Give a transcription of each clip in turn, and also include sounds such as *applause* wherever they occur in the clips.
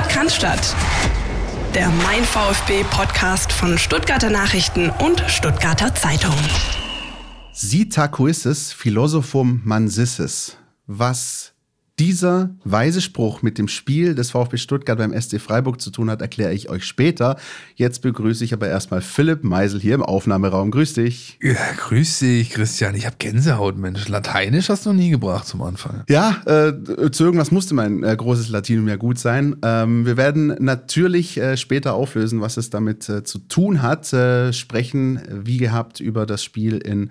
Sport kann. Der Mein VfB Podcast von Stuttgarter Nachrichten und Stuttgarter Zeitung. Sitacuisses philosophum mansisses. Was dieser weise Spruch mit dem Spiel des VfB Stuttgart beim SC Freiburg zu tun hat, erkläre ich euch später. Jetzt begrüße ich aber erstmal Philipp Meisel hier im Aufnahmeraum. Grüß dich. Ja, grüß dich, Christian. Ich habe Gänsehaut, Mensch. Lateinisch hast du noch nie gebracht zum Anfang. Ja, äh, zu irgendwas musste mein äh, großes Latinum ja gut sein. Ähm, wir werden natürlich äh, später auflösen, was es damit äh, zu tun hat. Äh, sprechen, wie gehabt, über das Spiel in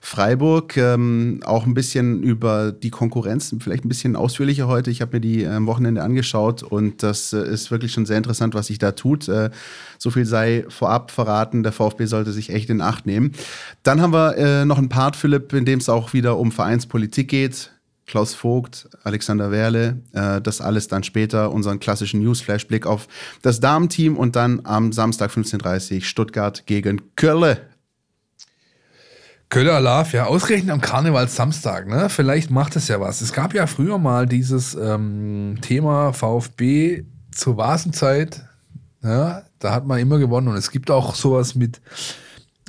Freiburg. Ähm, auch ein bisschen über die Konkurrenz, vielleicht ein bisschen aus ausführlicher heute. Ich habe mir die am Wochenende angeschaut und das äh, ist wirklich schon sehr interessant, was sich da tut. Äh, so viel sei vorab verraten. Der VfB sollte sich echt in Acht nehmen. Dann haben wir äh, noch einen Part, Philipp, in dem es auch wieder um Vereinspolitik geht. Klaus Vogt, Alexander Werle, äh, das alles dann später, unseren klassischen Newsflash-Blick auf das Damenteam und dann am Samstag 15.30 Uhr Stuttgart gegen Köln. Köller Alarv, ja, ausgerechnet am Karnevalssamstag, ne? Vielleicht macht es ja was. Es gab ja früher mal dieses ähm, Thema VfB zur Vasenzeit. Ja, da hat man immer gewonnen. Und es gibt auch sowas mit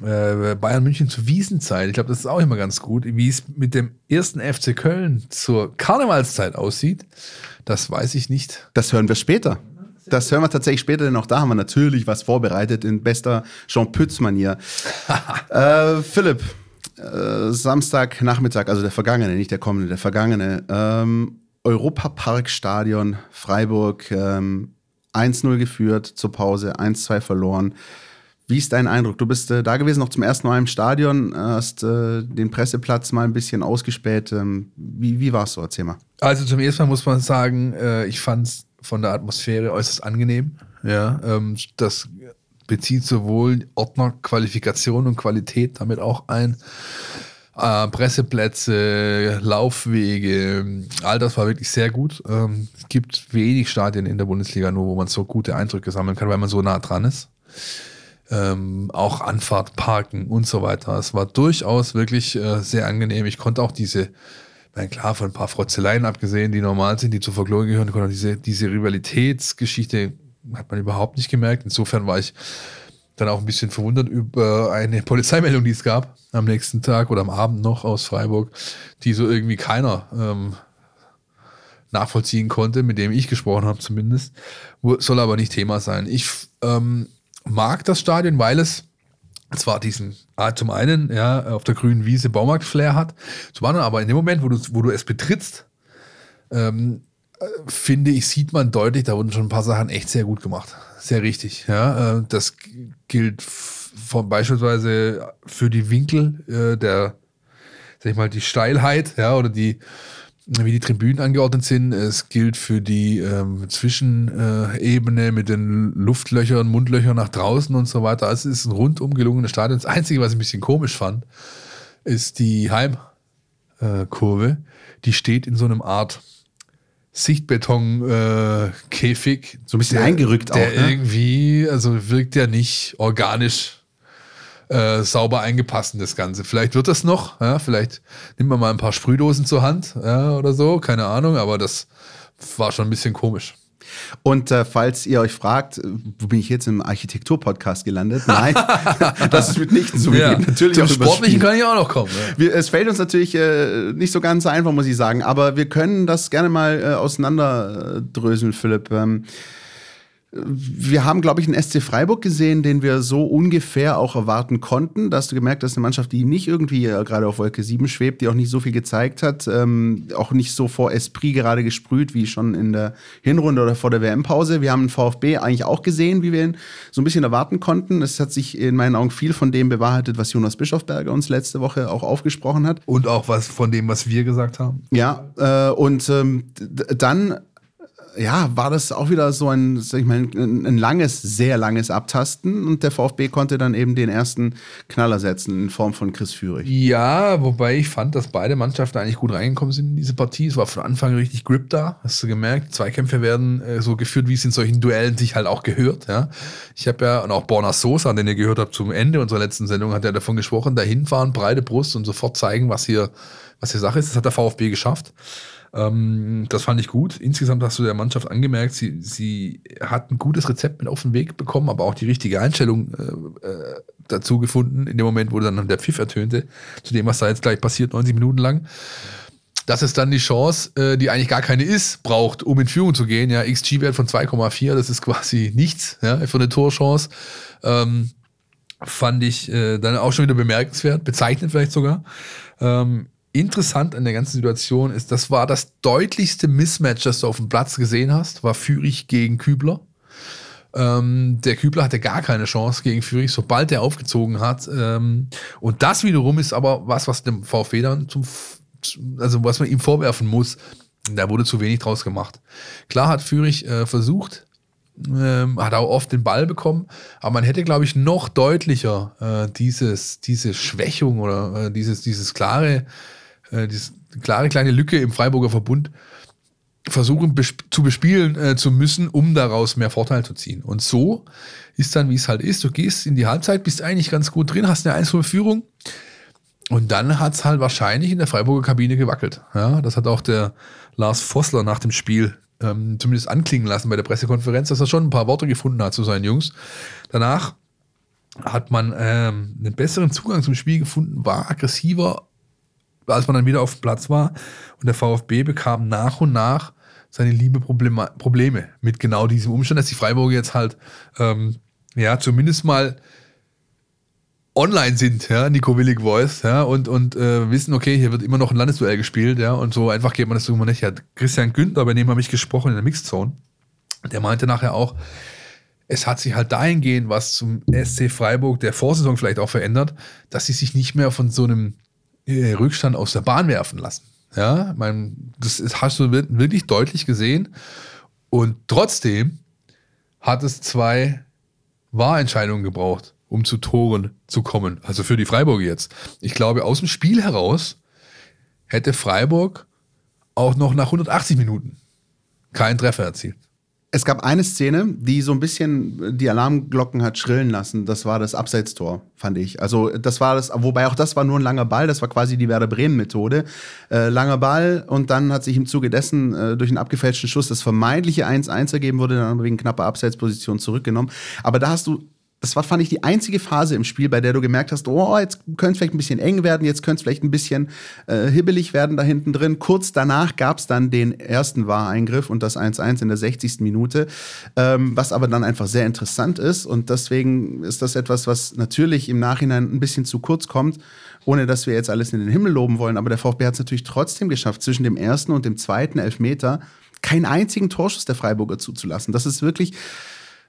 äh, Bayern München zur Wiesenzeit. Ich glaube, das ist auch immer ganz gut. Wie es mit dem ersten FC Köln zur Karnevalszeit aussieht, das weiß ich nicht. Das hören wir später. Das hören wir tatsächlich später, denn auch da haben wir natürlich was vorbereitet in bester Jean Pütz-Manier. *laughs* äh, Philipp, äh, Samstagnachmittag, also der vergangene, nicht der kommende, der vergangene, ähm, Europaparkstadion Freiburg, ähm, 1-0 geführt zur Pause, 1-2 verloren. Wie ist dein Eindruck? Du bist äh, da gewesen, noch zum ersten Mal im Stadion, hast äh, den Presseplatz mal ein bisschen ausgespäht. Ähm, wie wie war es so? Erzähl mal. Also zum ersten Mal muss man sagen, äh, ich fand es von der Atmosphäre äußerst angenehm. Ja, ähm, das bezieht sowohl Ordner, Qualifikation und Qualität damit auch ein. Äh, Presseplätze, Laufwege, all das war wirklich sehr gut. Ähm, es gibt wenig Stadien in der Bundesliga nur, wo man so gute Eindrücke sammeln kann, weil man so nah dran ist. Ähm, auch Anfahrt, Parken und so weiter. Es war durchaus wirklich äh, sehr angenehm. Ich konnte auch diese, mein klar, von ein paar Frotzeleien abgesehen, die normal sind, die zur Folklore gehören, konnte diese, diese Rivalitätsgeschichte hat man überhaupt nicht gemerkt. Insofern war ich dann auch ein bisschen verwundert über eine *laughs* Polizeimeldung, die es gab am nächsten Tag oder am Abend noch aus Freiburg, die so irgendwie keiner ähm, nachvollziehen konnte, mit dem ich gesprochen habe zumindest. Soll aber nicht Thema sein. Ich ähm, mag das Stadion, weil es zwar diesen, ah, zum einen, ja, auf der grünen Wiese Baumarkt-Flair hat, zum anderen aber in dem Moment, wo du, wo du es betrittst, ähm, finde ich, sieht man deutlich, da wurden schon ein paar Sachen echt sehr gut gemacht. Sehr richtig. Ja, äh, das gilt von beispielsweise für die Winkel äh, der, sag ich mal, die Steilheit, ja, oder die, wie die Tribünen angeordnet sind. Es gilt für die ähm, Zwischenebene mit den Luftlöchern, Mundlöchern nach draußen und so weiter. Also es ist ein rundum gelungenes Stadion. Das Einzige, was ich ein bisschen komisch fand, ist die Heimkurve. Die steht in so einem Art Sichtbeton-Käfig. Äh, so ein bisschen der, eingerückt der auch. Ne? irgendwie, also wirkt ja nicht organisch äh, sauber eingepasst in das Ganze. Vielleicht wird das noch, ja, vielleicht nimmt man mal ein paar Sprühdosen zur Hand ja, oder so, keine Ahnung, aber das war schon ein bisschen komisch. Und äh, falls ihr euch fragt, wo bin ich jetzt im Architektur-Podcast gelandet? Nein, *laughs* das ist mitnichten so. Ja. Natürlich Zum Sportlichen kann ich auch noch kommen. Ja. Wir, es fällt uns natürlich äh, nicht so ganz einfach, muss ich sagen, aber wir können das gerne mal äh, auseinanderdröseln, Philipp. Ähm, wir haben, glaube ich, einen SC Freiburg gesehen, den wir so ungefähr auch erwarten konnten. Da hast du gemerkt, das ist eine Mannschaft, die nicht irgendwie äh, gerade auf Wolke 7 schwebt, die auch nicht so viel gezeigt hat, ähm, auch nicht so vor Esprit gerade gesprüht wie schon in der Hinrunde oder vor der WM-Pause. Wir haben den VfB eigentlich auch gesehen, wie wir ihn so ein bisschen erwarten konnten. Es hat sich in meinen Augen viel von dem bewahrheitet, was Jonas Bischofberger uns letzte Woche auch aufgesprochen hat. Und auch was von dem, was wir gesagt haben. Ja, äh, und ähm, dann ja, war das auch wieder so ein, sag ich mal, ein, ein, langes, sehr langes Abtasten und der VfB konnte dann eben den ersten Knaller setzen in Form von Chris Führig. Ja, wobei ich fand, dass beide Mannschaften eigentlich gut reingekommen sind in diese Partie. Es war von Anfang richtig Grip da, hast du gemerkt. Zweikämpfe werden äh, so geführt, wie es in solchen Duellen sich halt auch gehört. Ja. Ich habe ja, und auch Borna Sosa, den ihr gehört habt zum Ende unserer letzten Sendung, hat ja davon gesprochen, dahin fahren, breite Brust und sofort zeigen, was hier, was hier Sache ist. Das hat der VfB geschafft. Ähm, das fand ich gut. Insgesamt hast du der Mannschaft angemerkt, sie, sie hat ein gutes Rezept mit auf den Weg bekommen, aber auch die richtige Einstellung äh, äh, dazu gefunden, in dem Moment, wo dann der Pfiff ertönte, zu dem, was da jetzt gleich passiert, 90 Minuten lang. Dass es dann die Chance, äh, die eigentlich gar keine ist, braucht, um in Führung zu gehen. Ja, XG-Wert von 2,4, das ist quasi nichts ja, für eine Torchance. Ähm, fand ich äh, dann auch schon wieder bemerkenswert, bezeichnet vielleicht sogar. Ähm, interessant an der ganzen Situation ist, das war das deutlichste Mismatch, das du auf dem Platz gesehen hast, war Fürich gegen Kübler. Ähm, der Kübler hatte gar keine Chance gegen Fürich, sobald er aufgezogen hat. Ähm, und das wiederum ist aber was, was dem VfB dann zum, also was man ihm vorwerfen muss. Da wurde zu wenig draus gemacht. Klar hat Fürich äh, versucht, ähm, hat auch oft den Ball bekommen, aber man hätte, glaube ich, noch deutlicher äh, dieses, diese Schwächung oder äh, dieses, dieses klare äh, diese klare kleine Lücke im Freiburger Verbund versuchen besp zu bespielen äh, zu müssen, um daraus mehr Vorteil zu ziehen. Und so ist dann, wie es halt ist. Du gehst in die Halbzeit, bist eigentlich ganz gut drin, hast eine 1 Führung. Und dann hat es halt wahrscheinlich in der Freiburger Kabine gewackelt. Ja, das hat auch der Lars Vossler nach dem Spiel ähm, zumindest anklingen lassen bei der Pressekonferenz, dass er schon ein paar Worte gefunden hat zu seinen Jungs. Danach hat man ähm, einen besseren Zugang zum Spiel gefunden, war aggressiver, als man dann wieder auf dem Platz war und der VfB bekam nach und nach seine liebe Probleme, Probleme mit genau diesem Umstand, dass die Freiburger jetzt halt ähm, ja zumindest mal online sind, ja, Nico Willig Voice, ja, und, und äh, wissen, okay, hier wird immer noch ein Landesduell gespielt, ja, und so einfach geht man das immer nicht. Ja, Christian Günther, bei dem habe ich gesprochen in der Mixzone, der meinte nachher auch, es hat sich halt dahingehend was zum SC Freiburg der Vorsaison vielleicht auch verändert, dass sie sich nicht mehr von so einem Rückstand aus der Bahn werfen lassen. Ja, mein, das ist, hast du wirklich deutlich gesehen. Und trotzdem hat es zwei Wahrentscheidungen gebraucht, um zu Toren zu kommen. Also für die Freiburg jetzt. Ich glaube, aus dem Spiel heraus hätte Freiburg auch noch nach 180 Minuten keinen Treffer erzielt. Es gab eine Szene, die so ein bisschen die Alarmglocken hat schrillen lassen. Das war das Abseitstor, fand ich. Also das war das, wobei auch das war nur ein langer Ball. Das war quasi die Werder Bremen Methode. Äh, langer Ball und dann hat sich im Zuge dessen äh, durch einen abgefälschten Schuss das vermeintliche 1-1 ergeben, wurde dann wegen knapper Abseitsposition zurückgenommen. Aber da hast du das war, fand ich, die einzige Phase im Spiel, bei der du gemerkt hast, oh, jetzt könnte es vielleicht ein bisschen eng werden, jetzt könnte es vielleicht ein bisschen äh, hibbelig werden da hinten drin. Kurz danach gab es dann den ersten Wahreingriff und das 1-1 in der 60. Minute, ähm, was aber dann einfach sehr interessant ist. Und deswegen ist das etwas, was natürlich im Nachhinein ein bisschen zu kurz kommt, ohne dass wir jetzt alles in den Himmel loben wollen. Aber der VfB hat es natürlich trotzdem geschafft, zwischen dem ersten und dem zweiten Elfmeter keinen einzigen Torschuss der Freiburger zuzulassen. Das ist wirklich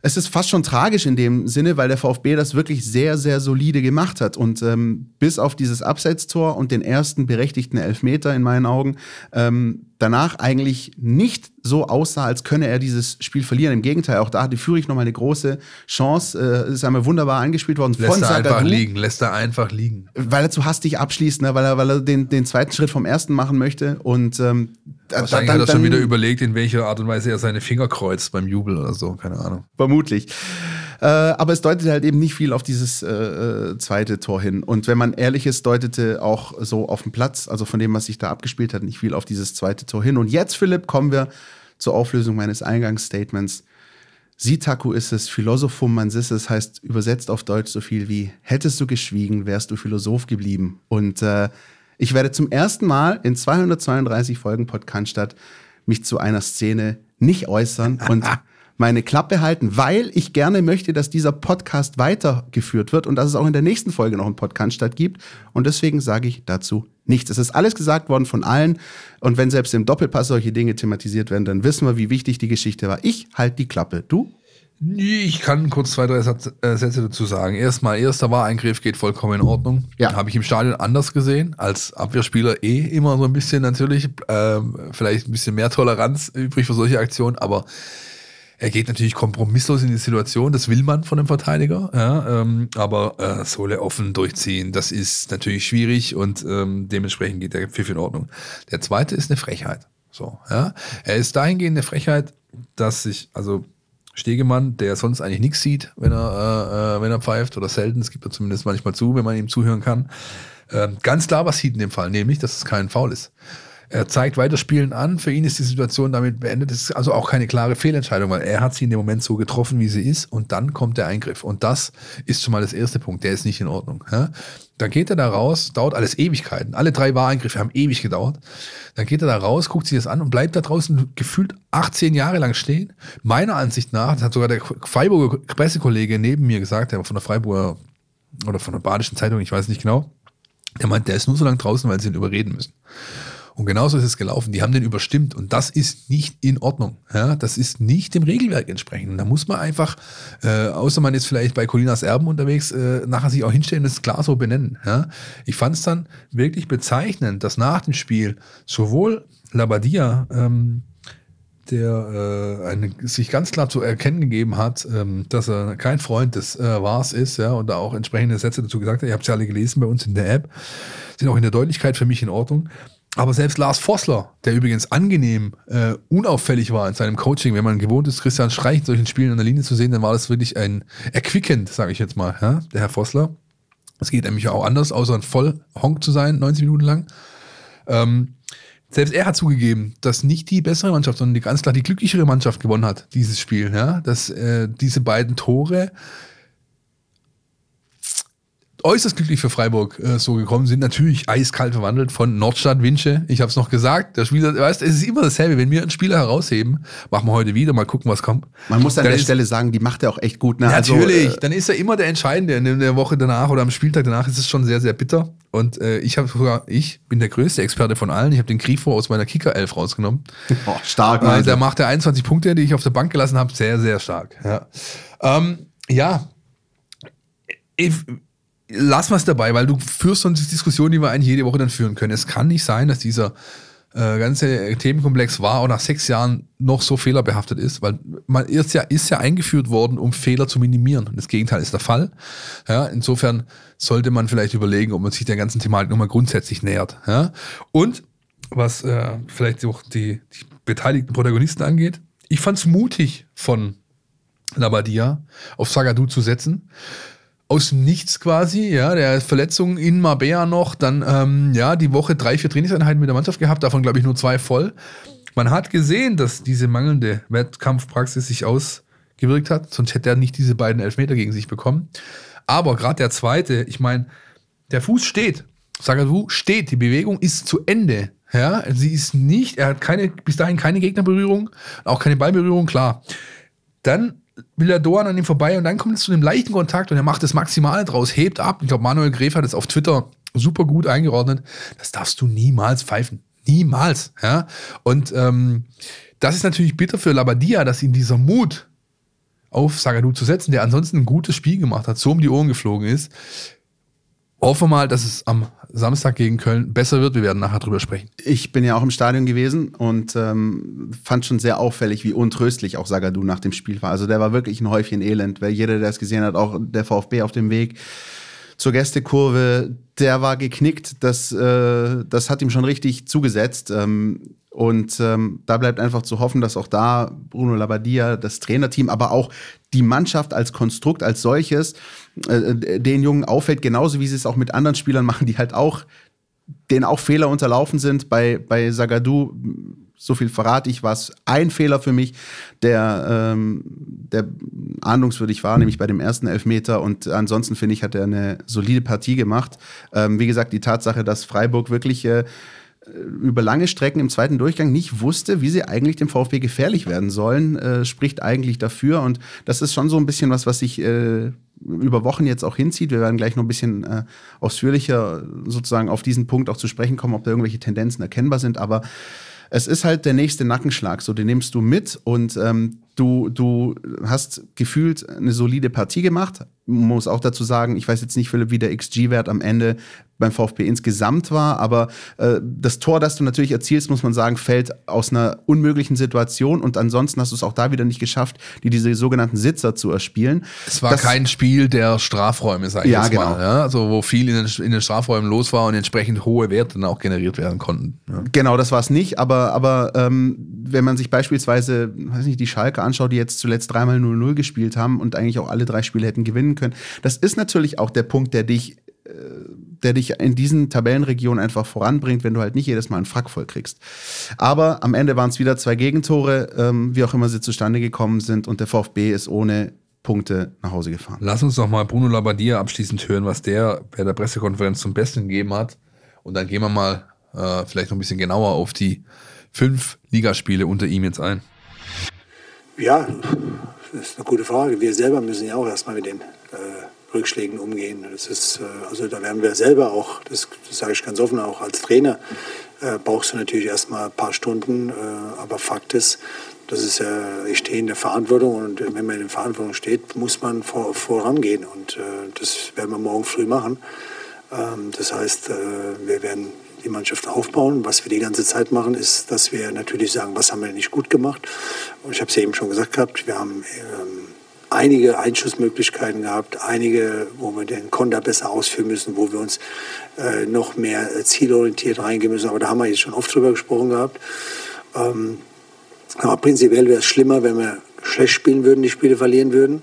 es ist fast schon tragisch in dem Sinne, weil der VfB das wirklich sehr, sehr solide gemacht hat. Und ähm, bis auf dieses Abseitstor und den ersten berechtigten Elfmeter in meinen Augen, ähm, danach eigentlich nicht so aussah, als könne er dieses Spiel verlieren. Im Gegenteil, auch da hatte Fürich nochmal eine große Chance. Äh, ist einmal wunderbar angespielt worden. Lässt er einfach liegen, lässt er einfach liegen. Weil er zu hastig abschließt, ne? weil er, weil er den, den zweiten Schritt vom ersten machen möchte. Und ähm, Wahrscheinlich dann, hat er schon wieder überlegt, in welcher Art und Weise er seine Finger kreuzt beim Jubel oder so, keine Ahnung. Vermutlich. Äh, aber es deutet halt eben nicht viel auf dieses äh, äh, zweite Tor hin. Und wenn man ehrlich ist, deutete auch so auf dem Platz, also von dem, was sich da abgespielt hat, nicht viel auf dieses zweite Tor hin. Und jetzt, Philipp, kommen wir zur Auflösung meines Eingangsstatements. Sitaku ist es, Philosophum mansis es, heißt übersetzt auf Deutsch so viel wie hättest du geschwiegen, wärst du Philosoph geblieben. Und äh, ich werde zum ersten Mal in 232 Folgen Podcast mich zu einer Szene nicht äußern und *laughs* meine Klappe halten, weil ich gerne möchte, dass dieser Podcast weitergeführt wird und dass es auch in der nächsten Folge noch einen Podcast statt gibt. Und deswegen sage ich dazu nichts. Es ist alles gesagt worden von allen. Und wenn selbst im Doppelpass solche Dinge thematisiert werden, dann wissen wir, wie wichtig die Geschichte war. Ich halte die Klappe. Du? Ich kann kurz zwei, drei äh, Sätze dazu sagen. Erstmal, erster Wareingriff geht vollkommen in Ordnung. Ja. Habe ich im Stadion anders gesehen, als Abwehrspieler eh immer so ein bisschen natürlich, ähm, vielleicht ein bisschen mehr Toleranz übrig für solche Aktionen, aber er geht natürlich kompromisslos in die Situation, das will man von einem Verteidiger, ja, ähm, aber äh, Sohle offen durchziehen, das ist natürlich schwierig und ähm, dementsprechend geht der Pfiff in Ordnung. Der zweite ist eine Frechheit. So, ja. Er ist dahingehend eine Frechheit, dass sich, also Stegemann, der sonst eigentlich nichts sieht, wenn er, äh, äh, wenn er pfeift, oder selten, es gibt er zumindest manchmal zu, wenn man ihm zuhören kann, äh, ganz klar was sieht in dem Fall, nämlich, dass es kein Foul ist. Er zeigt weiterspielen an. Für ihn ist die Situation damit beendet. Das ist also auch keine klare Fehlentscheidung, weil er hat sie in dem Moment so getroffen, wie sie ist. Und dann kommt der Eingriff. Und das ist schon mal das erste Punkt. Der ist nicht in Ordnung. Ja? Dann geht er da raus, dauert alles Ewigkeiten. Alle drei Wareingriffe haben ewig gedauert. Dann geht er da raus, guckt sich das an und bleibt da draußen gefühlt 18 Jahre lang stehen. Meiner Ansicht nach, das hat sogar der Freiburger Pressekollege neben mir gesagt, der von der Freiburger oder von der Badischen Zeitung, ich weiß nicht genau, der meint, der ist nur so lange draußen, weil sie ihn überreden müssen. Und genauso ist es gelaufen. Die haben den überstimmt und das ist nicht in Ordnung. Ja, das ist nicht dem Regelwerk entsprechend. Da muss man einfach, äh, außer man ist vielleicht bei Colinas Erben unterwegs, äh, nachher sich auch hinstellen und es klar so benennen. Ja. Ich fand es dann wirklich bezeichnend, dass nach dem Spiel sowohl Labadia, ähm, der äh, eine, sich ganz klar zu erkennen gegeben hat, ähm, dass er kein Freund des äh, Wars ist, ja, und da auch entsprechende Sätze dazu gesagt hat. Ihr habt es ja alle gelesen bei uns in der App, sind auch in der Deutlichkeit für mich in Ordnung. Aber selbst Lars Vossler, der übrigens angenehm äh, unauffällig war in seinem Coaching, wenn man gewohnt ist, Christian Streich in solchen Spielen an der Linie zu sehen, dann war das wirklich ein erquickend, sage ich jetzt mal, ja, der Herr Vossler. Es geht nämlich auch anders, außer ein Vollhonk zu sein, 90 Minuten lang. Ähm, selbst er hat zugegeben, dass nicht die bessere Mannschaft, sondern die, ganz klar die glücklichere Mannschaft gewonnen hat, dieses Spiel. Ja? Dass äh, diese beiden Tore äußerst glücklich für Freiburg äh, so gekommen sind. Natürlich eiskalt verwandelt von Nordstadt Winche. Ich habe es noch gesagt. Der Spieler, weißt, es ist immer dasselbe. Wenn wir einen Spieler herausheben, machen wir heute wieder, mal gucken, was kommt. Man muss an der ist, Stelle sagen, die macht er auch echt gut. Ne? Natürlich. Also, äh, dann ist er immer der Entscheidende. In der Woche danach oder am Spieltag danach ist es schon sehr, sehr bitter. Und äh, ich habe sogar, ich bin der größte Experte von allen. Ich habe den Grifo aus meiner Kicker-Elf rausgenommen. *laughs* Oh, stark. Äh, der macht er 21 Punkte, die ich auf der Bank gelassen habe. Sehr, sehr stark. Ja. Ähm, ja. Ich, lass was dabei, weil du führst sonst Diskussionen, die wir eigentlich jede Woche dann führen können. Es kann nicht sein, dass dieser äh, ganze Themenkomplex war auch nach sechs Jahren noch so fehlerbehaftet ist, weil man ist ja, ist ja eingeführt worden, um Fehler zu minimieren. Das Gegenteil ist der Fall. Ja, insofern sollte man vielleicht überlegen, ob man sich der ganzen Thematik nochmal grundsätzlich nähert. Ja? Und was äh, vielleicht auch die, die beteiligten Protagonisten angeht, ich fand es mutig von Labadia auf Sagadu zu setzen aus dem Nichts quasi, ja, der Verletzung in Marbella noch, dann ähm, ja, die Woche drei, vier Trainingseinheiten mit der Mannschaft gehabt, davon glaube ich nur zwei voll. Man hat gesehen, dass diese mangelnde Wettkampfpraxis sich ausgewirkt hat, sonst hätte er nicht diese beiden Elfmeter gegen sich bekommen. Aber gerade der zweite, ich meine, der Fuß steht. Sagadu steht, die Bewegung ist zu Ende. Ja, sie ist nicht, er hat keine, bis dahin keine Gegnerberührung, auch keine Ballberührung, klar. Dann will der Doan an ihm vorbei und dann kommt es zu einem leichten Kontakt und er macht das Maximale draus, hebt ab. Ich glaube, Manuel Gref hat es auf Twitter super gut eingeordnet. Das darfst du niemals pfeifen. Niemals. Ja? Und ähm, das ist natürlich bitter für Labadia, dass ihm dieser Mut auf Sagadu zu setzen, der ansonsten ein gutes Spiel gemacht hat, so um die Ohren geflogen ist, Hoffen mal, dass es am Samstag gegen Köln besser wird. Wir werden nachher drüber sprechen. Ich bin ja auch im Stadion gewesen und ähm, fand schon sehr auffällig, wie untröstlich auch Sagadu nach dem Spiel war. Also der war wirklich ein Häufchen Elend, weil jeder, der es gesehen hat, auch der VfB auf dem Weg zur Gästekurve, der war geknickt. Das, äh, das hat ihm schon richtig zugesetzt. Ähm, und ähm, da bleibt einfach zu hoffen, dass auch da Bruno Labbadia, das Trainerteam, aber auch die Mannschaft als Konstrukt, als solches, äh, den Jungen auffällt, genauso wie sie es auch mit anderen Spielern machen, die halt auch, denen auch Fehler unterlaufen sind. Bei, bei Sagadu, so viel verrate ich, war es ein Fehler für mich, der, ähm, der ahndungswürdig war, nämlich bei dem ersten Elfmeter. Und ansonsten finde ich, hat er eine solide Partie gemacht. Ähm, wie gesagt, die Tatsache, dass Freiburg wirklich äh, über lange Strecken im zweiten Durchgang nicht wusste, wie sie eigentlich dem VfB gefährlich werden sollen, äh, spricht eigentlich dafür. Und das ist schon so ein bisschen was, was sich äh, über Wochen jetzt auch hinzieht. Wir werden gleich noch ein bisschen äh, ausführlicher sozusagen auf diesen Punkt auch zu sprechen kommen, ob da irgendwelche Tendenzen erkennbar sind. Aber es ist halt der nächste Nackenschlag. So, den nimmst du mit und ähm, du, du hast gefühlt eine solide Partie gemacht. Muss auch dazu sagen, ich weiß jetzt nicht, Philipp, wie der XG-Wert am Ende beim VfB insgesamt war, aber äh, das Tor, das du natürlich erzielst, muss man sagen, fällt aus einer unmöglichen Situation und ansonsten hast du es auch da wieder nicht geschafft, die diese sogenannten Sitzer zu erspielen. Es war das, kein Spiel der Strafräume, sag ich ja, jetzt genau. mal. Ja? Also wo viel in den, in den, Strafräumen los war und entsprechend hohe Werte dann auch generiert werden konnten. Ja. Genau, das war es nicht, aber, aber ähm, wenn man sich beispielsweise, weiß nicht, die Schalke anschaut, die jetzt zuletzt dreimal 0-0 gespielt haben und eigentlich auch alle drei Spiele hätten gewinnen können, das ist natürlich auch der Punkt, der dich äh, der dich in diesen Tabellenregionen einfach voranbringt, wenn du halt nicht jedes Mal einen Frack voll kriegst. Aber am Ende waren es wieder zwei Gegentore, ähm, wie auch immer sie zustande gekommen sind und der VfB ist ohne Punkte nach Hause gefahren. Lass uns doch mal Bruno Labbadia abschließend hören, was der bei der Pressekonferenz zum Besten gegeben hat. Und dann gehen wir mal äh, vielleicht noch ein bisschen genauer auf die fünf Ligaspiele unter ihm jetzt ein. Ja, das ist eine gute Frage. Wir selber müssen ja auch erstmal mit den äh, Rückschlägen umgehen. Das ist, äh, also da werden wir selber auch, das, das sage ich ganz offen, auch als Trainer äh, brauchst du natürlich erstmal ein paar Stunden. Äh, aber Fakt ist, das ist ja, ich stehe in der Verantwortung und wenn man in der Verantwortung steht, muss man vor, vorangehen. Und äh, das werden wir morgen früh machen. Ähm, das heißt, äh, wir werden die Mannschaft aufbauen. Was wir die ganze Zeit machen, ist, dass wir natürlich sagen, was haben wir nicht gut gemacht. Und ich habe es ja eben schon gesagt gehabt, wir haben ähm, einige Einschussmöglichkeiten gehabt, einige, wo wir den Konter besser ausführen müssen, wo wir uns äh, noch mehr äh, zielorientiert reingehen müssen. Aber da haben wir jetzt schon oft drüber gesprochen gehabt. Ähm, aber prinzipiell wäre es schlimmer, wenn wir schlecht spielen würden, die Spiele verlieren würden.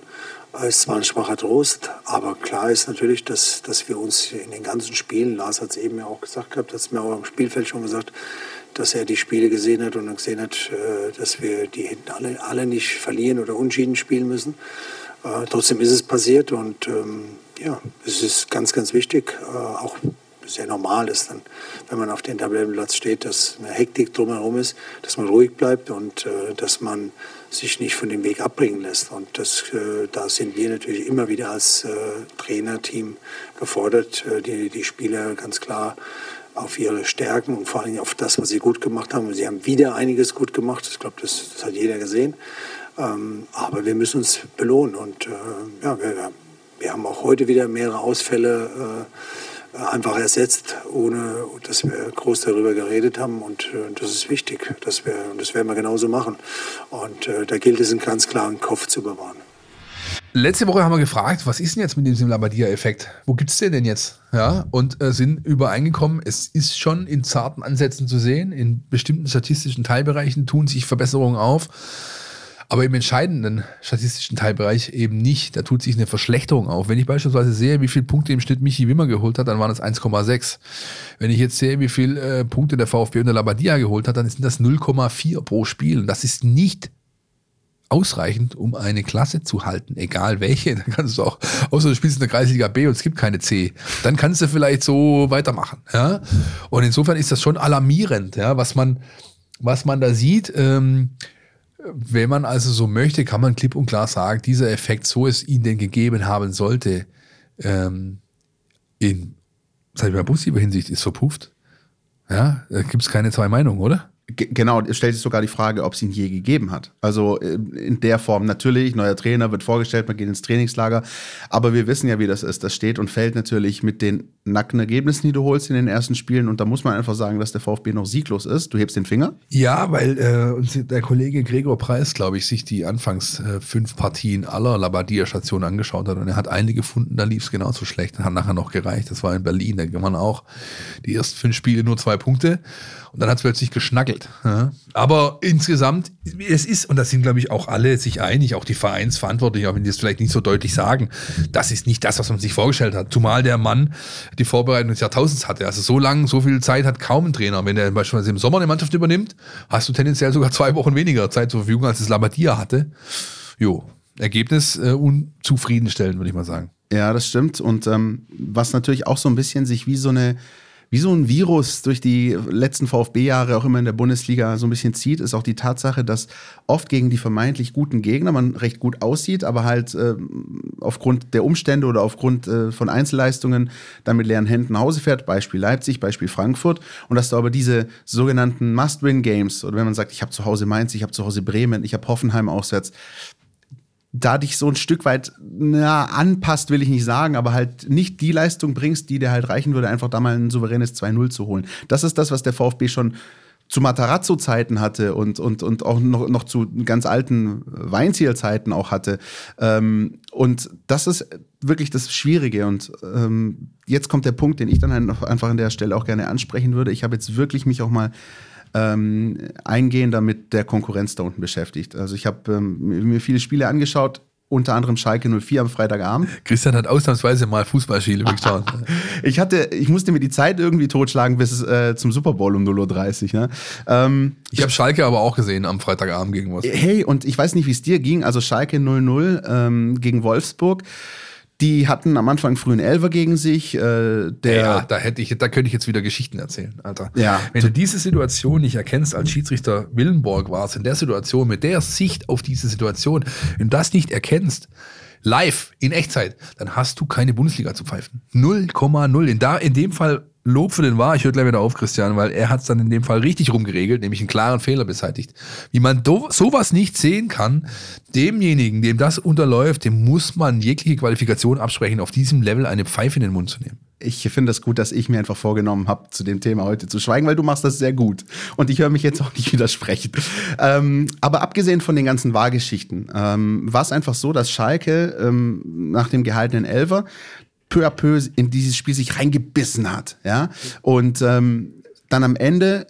Es zwar ein schwacher Trost, aber klar ist natürlich, dass, dass wir uns in den ganzen Spielen, Lars hat es eben ja auch gesagt gehabt, hat es mir auch am Spielfeld schon gesagt, dass er die Spiele gesehen hat und gesehen hat, äh, dass wir die hinten alle, alle nicht verlieren oder unschieden spielen müssen. Äh, trotzdem ist es passiert und ähm, ja, es ist ganz, ganz wichtig, äh, auch sehr normal ist, dann, wenn man auf dem Tabellenplatz steht, dass eine Hektik drumherum ist, dass man ruhig bleibt und äh, dass man sich nicht von dem Weg abbringen lässt. Und das, äh, da sind wir natürlich immer wieder als äh, Trainerteam gefordert, äh, die, die Spieler ganz klar auf ihre Stärken und vor allem auf das, was sie gut gemacht haben. Und sie haben wieder einiges gut gemacht. Ich glaube, das, das hat jeder gesehen. Ähm, aber wir müssen uns belohnen. Und äh, ja, wir, wir haben auch heute wieder mehrere Ausfälle äh, einfach ersetzt, ohne dass wir groß darüber geredet haben. Und äh, das ist wichtig. Dass wir, und das werden wir genauso machen. Und äh, da gilt es, einen ganz klaren Kopf zu bewahren. Letzte Woche haben wir gefragt, was ist denn jetzt mit diesem Labadia-Effekt? Wo gibt es den denn jetzt? Ja, und äh, sind übereingekommen, es ist schon in zarten Ansätzen zu sehen. In bestimmten statistischen Teilbereichen tun sich Verbesserungen auf. Aber im entscheidenden statistischen Teilbereich eben nicht. Da tut sich eine Verschlechterung auf. Wenn ich beispielsweise sehe, wie viele Punkte im Schnitt Michi Wimmer geholt hat, dann waren das 1,6. Wenn ich jetzt sehe, wie viele äh, Punkte der VfB unter Labadia geholt hat, dann sind das 0,4 pro Spiel. Und das ist nicht ausreichend, um eine Klasse zu halten, egal welche. *laughs* Dann kannst du auch, außer du spielst in der Kreisliga B und es gibt keine C, dann kannst du vielleicht so weitermachen. Ja? Und insofern ist das schon alarmierend, ja, was man, was man da sieht. Ähm, wenn man also so möchte, kann man klipp und klar sagen, dieser Effekt, so es ihn denn gegeben haben sollte, ähm, in, sag ich mal, positiver Hinsicht ist verpufft. Ja, da gibt es keine zwei Meinungen, oder? Genau, es stellt sich sogar die Frage, ob es ihn je gegeben hat. Also äh, in der Form natürlich, neuer Trainer wird vorgestellt, man geht ins Trainingslager, aber wir wissen ja, wie das ist. Das steht und fällt natürlich mit den nackten Ergebnissen, die du holst in den ersten Spielen und da muss man einfach sagen, dass der VfB noch sieglos ist. Du hebst den Finger? Ja, weil äh, der Kollege Gregor Preis, glaube ich, sich die anfangs äh, fünf Partien aller Labadia-Stationen angeschaut hat und er hat eine gefunden, da lief es genauso schlecht, hat nachher noch gereicht. Das war in Berlin, da man auch die ersten fünf Spiele nur zwei Punkte und dann hat es plötzlich geschnackelt. Ja. Aber insgesamt, es ist, und da sind, glaube ich, auch alle sich einig, auch die Vereinsverantwortlichen, auch wenn die es vielleicht nicht so deutlich sagen, das ist nicht das, was man sich vorgestellt hat. Zumal der Mann die Vorbereitung des Jahrtausends hatte. Also so lange, so viel Zeit hat kaum ein Trainer. Wenn er beispielsweise im Sommer eine Mannschaft übernimmt, hast du tendenziell sogar zwei Wochen weniger Zeit zur Verfügung, als es Labadia hatte. Jo, Ergebnis äh, unzufriedenstellend, würde ich mal sagen. Ja, das stimmt. Und ähm, was natürlich auch so ein bisschen sich wie so eine wie so ein Virus durch die letzten VfB-Jahre auch immer in der Bundesliga so ein bisschen zieht, ist auch die Tatsache, dass oft gegen die vermeintlich guten Gegner man recht gut aussieht, aber halt äh, aufgrund der Umstände oder aufgrund äh, von Einzelleistungen dann mit leeren Händen nach Hause fährt. Beispiel Leipzig, Beispiel Frankfurt. Und dass du aber diese sogenannten Must-Win-Games oder wenn man sagt, ich habe zu Hause Mainz, ich habe zu Hause Bremen, ich habe Hoffenheim auswärts, da dich so ein Stück weit na, anpasst, will ich nicht sagen, aber halt nicht die Leistung bringst, die dir halt reichen würde, einfach da mal ein souveränes 2-0 zu holen. Das ist das, was der VfB schon zu Matarazzo-Zeiten hatte und, und, und auch noch, noch zu ganz alten Weinzielzeiten auch hatte. Ähm, und das ist wirklich das Schwierige. Und ähm, jetzt kommt der Punkt, den ich dann einfach an der Stelle auch gerne ansprechen würde. Ich habe jetzt wirklich mich auch mal ähm, eingehender mit der Konkurrenz da unten beschäftigt. Also ich habe ähm, mir viele Spiele angeschaut. unter anderem Schalke 04 am Freitagabend. Christian hat ausnahmsweise mal Fußballspiele geschaut. *laughs* ich hatte, ich musste mir die Zeit irgendwie totschlagen bis äh, zum Super Bowl um 0.30 Uhr. Ne? Ähm, ich habe Schalke aber auch gesehen am Freitagabend gegen Wolfsburg. Hey, und ich weiß nicht, wie es dir ging. Also Schalke 0-0 ähm, gegen Wolfsburg. Die hatten am Anfang frühen Elver gegen sich. Äh, der ja, da hätte ich, da könnte ich jetzt wieder Geschichten erzählen, Alter. Ja. Wenn du diese Situation nicht erkennst als Schiedsrichter Willenborg warst, in der Situation, mit der Sicht auf diese Situation, wenn du das nicht erkennst, live, in Echtzeit, dann hast du keine Bundesliga zu pfeifen. 0,0. In, in dem Fall Lob für den war. Ich höre gleich wieder auf, Christian, weil er hat es dann in dem Fall richtig rumgeregelt, nämlich einen klaren Fehler beseitigt. Wie man sowas nicht sehen kann, demjenigen, dem das unterläuft, dem muss man jegliche Qualifikation absprechen, auf diesem Level eine Pfeife in den Mund zu nehmen. Ich finde das gut, dass ich mir einfach vorgenommen habe, zu dem Thema heute zu schweigen, weil du machst das sehr gut. Und ich höre mich jetzt auch nicht widersprechen. Ähm, aber abgesehen von den ganzen Wahrgeschichten, ähm, war es einfach so, dass Schalke ähm, nach dem gehaltenen Elver peu à peu in dieses Spiel sich reingebissen hat. Ja? Und ähm, dann am Ende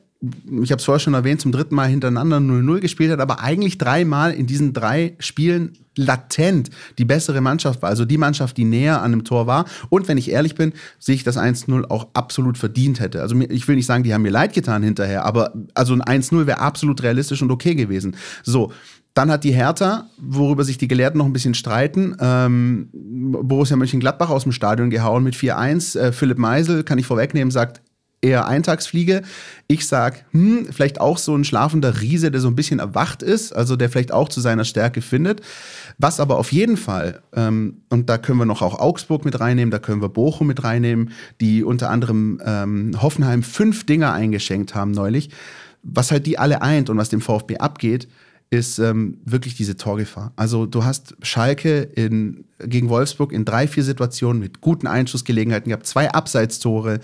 ich habe es vorher schon erwähnt, zum dritten Mal hintereinander 0-0 gespielt hat, aber eigentlich dreimal in diesen drei Spielen latent die bessere Mannschaft war. Also die Mannschaft, die näher an dem Tor war. Und wenn ich ehrlich bin, sehe ich das 1-0 auch absolut verdient hätte. Also ich will nicht sagen, die haben mir leid getan hinterher, aber also ein 1-0 wäre absolut realistisch und okay gewesen. So. Dann hat die Hertha, worüber sich die Gelehrten noch ein bisschen streiten, ähm, Borussia Mönchengladbach aus dem Stadion gehauen mit 4-1. Äh, Philipp Meisel, kann ich vorwegnehmen, sagt, eher Eintagsfliege. Ich sag, hm, vielleicht auch so ein schlafender Riese, der so ein bisschen erwacht ist, also der vielleicht auch zu seiner Stärke findet. Was aber auf jeden Fall, ähm, und da können wir noch auch Augsburg mit reinnehmen, da können wir Bochum mit reinnehmen, die unter anderem ähm, Hoffenheim fünf Dinger eingeschenkt haben neulich, was halt die alle eint und was dem VfB abgeht, ist ähm, wirklich diese Torgefahr. Also du hast Schalke in, gegen Wolfsburg in drei, vier Situationen mit guten Einschussgelegenheiten gehabt, zwei Abseitstore.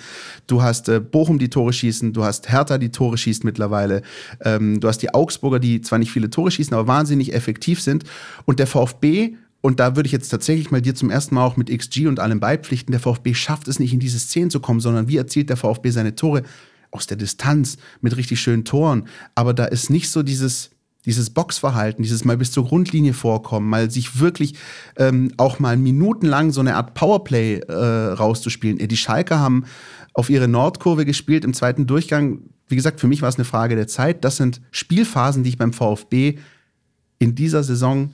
Du hast äh, Bochum, die Tore schießen, du hast Hertha, die Tore schießt mittlerweile. Ähm, du hast die Augsburger, die zwar nicht viele Tore schießen, aber wahnsinnig effektiv sind. Und der VfB und da würde ich jetzt tatsächlich mal dir zum ersten Mal auch mit XG und allem beipflichten. Der VfB schafft es nicht, in diese Szenen zu kommen, sondern wie erzielt der VfB seine Tore? Aus der Distanz, mit richtig schönen Toren. Aber da ist nicht so dieses, dieses Boxverhalten, dieses mal bis zur Grundlinie vorkommen, mal sich wirklich ähm, auch mal minutenlang so eine Art Powerplay äh, rauszuspielen. Die Schalker haben auf ihre Nordkurve gespielt im zweiten Durchgang. Wie gesagt, für mich war es eine Frage der Zeit. Das sind Spielphasen, die ich beim VfB in dieser Saison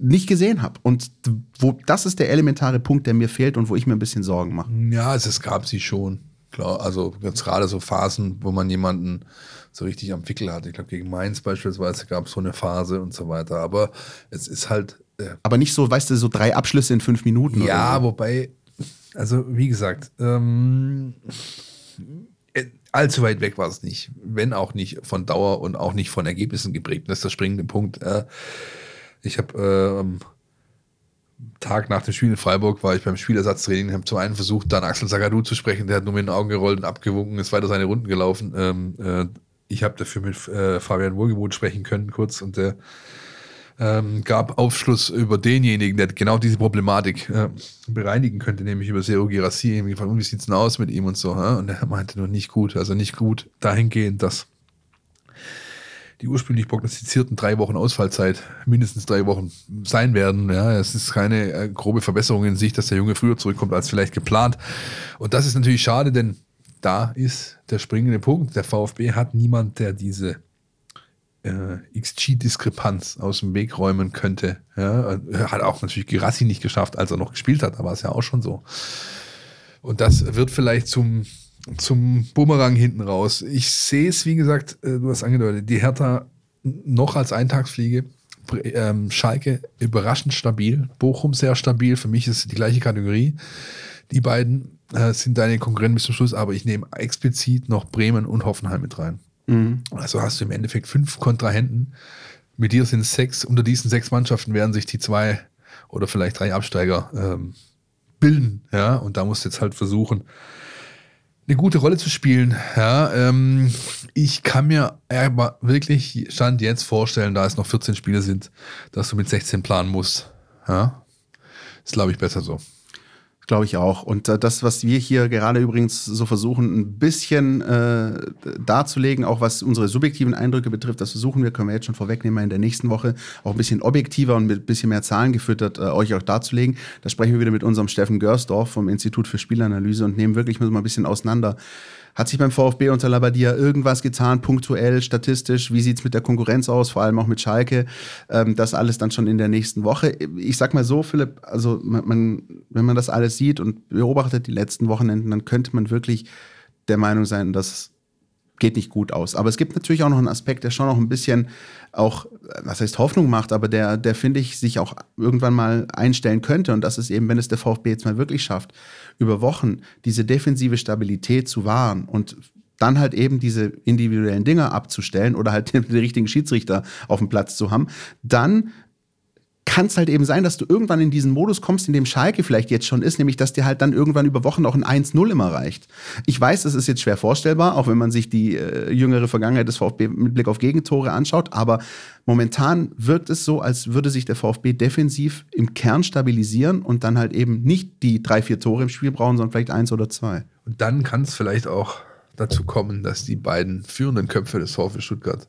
nicht gesehen habe. Und wo, das ist der elementare Punkt, der mir fehlt und wo ich mir ein bisschen Sorgen mache. Ja, es, es gab sie schon. Klar, also jetzt gerade so Phasen, wo man jemanden so richtig am Wickel hatte. Ich glaube, gegen Mainz beispielsweise gab es so eine Phase und so weiter. Aber es ist halt. Äh Aber nicht so, weißt du, so drei Abschlüsse in fünf Minuten. Ja, so. wobei, also wie gesagt, ähm, äh, allzu weit weg war es nicht. Wenn auch nicht von Dauer und auch nicht von Ergebnissen geprägt. Das ist der springende Punkt. Äh, ich habe ähm, Tag nach dem Spiel in Freiburg war ich beim Spielersatztraining, habe zum einen versucht, dann Axel Zagadou zu sprechen, der hat nur mit den Augen gerollt und abgewunken, ist weiter seine Runden gelaufen. Ähm, äh, ich habe dafür mit äh, Fabian Wohlgemuth sprechen können, kurz, und der ähm, gab Aufschluss über denjenigen, der genau diese Problematik äh, bereinigen könnte, nämlich über Sero Girassi. Wie sieht es denn aus mit ihm und so? Äh? Und er meinte nur nicht gut, also nicht gut dahingehend, dass die ursprünglich prognostizierten drei Wochen Ausfallzeit mindestens drei Wochen sein werden. Ja, es ist keine äh, grobe Verbesserung in sich, dass der Junge früher zurückkommt als vielleicht geplant. Und das ist natürlich schade, denn da ist der springende Punkt. Der VfB hat niemand, der diese äh, XG-Diskrepanz aus dem Weg räumen könnte. Ja, hat auch natürlich Girassi nicht geschafft, als er noch gespielt hat. Da war es ja auch schon so. Und das wird vielleicht zum, zum Bumerang hinten raus. Ich sehe es, wie gesagt, äh, du hast angedeutet, die Hertha noch als Eintagsfliege. Ähm, Schalke überraschend stabil, Bochum sehr stabil. Für mich ist es die gleiche Kategorie. Die beiden äh, sind deine Konkurrenten bis zum Schluss, aber ich nehme explizit noch Bremen und Hoffenheim mit rein. Mhm. Also hast du im Endeffekt fünf Kontrahenten. Mit dir sind es sechs. Unter diesen sechs Mannschaften werden sich die zwei oder vielleicht drei Absteiger ähm, bilden. Ja, und da musst du jetzt halt versuchen, eine gute Rolle zu spielen. Ja, ähm, ich kann mir aber wirklich Stand jetzt vorstellen, da es noch 14 Spiele sind, dass du mit 16 planen musst. Ja, ist glaube ich besser so Glaube ich auch. Und äh, das, was wir hier gerade übrigens so versuchen, ein bisschen äh, darzulegen, auch was unsere subjektiven Eindrücke betrifft, das versuchen wir, können wir jetzt schon vorwegnehmen, in der nächsten Woche auch ein bisschen objektiver und mit ein bisschen mehr Zahlen gefüttert äh, euch auch darzulegen. Da sprechen wir wieder mit unserem Steffen Görsdorf vom Institut für Spielanalyse und nehmen wirklich mal ein bisschen auseinander hat sich beim VfB unter Labadia irgendwas getan, punktuell, statistisch? Wie sieht es mit der Konkurrenz aus, vor allem auch mit Schalke? Ähm, das alles dann schon in der nächsten Woche. Ich sag mal so, Philipp, also man, man, wenn man das alles sieht und beobachtet die letzten Wochenenden, dann könnte man wirklich der Meinung sein, dass geht nicht gut aus. Aber es gibt natürlich auch noch einen Aspekt, der schon noch ein bisschen auch, was heißt Hoffnung macht, aber der, der finde ich, sich auch irgendwann mal einstellen könnte. Und das ist eben, wenn es der VfB jetzt mal wirklich schafft, über Wochen diese defensive Stabilität zu wahren und dann halt eben diese individuellen Dinge abzustellen oder halt *laughs* den richtigen Schiedsrichter auf dem Platz zu haben, dann kann es halt eben sein, dass du irgendwann in diesen Modus kommst, in dem Schalke vielleicht jetzt schon ist, nämlich dass dir halt dann irgendwann über Wochen auch ein 1-0 immer reicht. Ich weiß, das ist jetzt schwer vorstellbar, auch wenn man sich die äh, jüngere Vergangenheit des VfB mit Blick auf Gegentore anschaut, aber momentan wirkt es so, als würde sich der VfB defensiv im Kern stabilisieren und dann halt eben nicht die drei, vier Tore im Spiel brauchen, sondern vielleicht eins oder zwei. Und dann kann es vielleicht auch dazu kommen, dass die beiden führenden Köpfe des VfB Stuttgart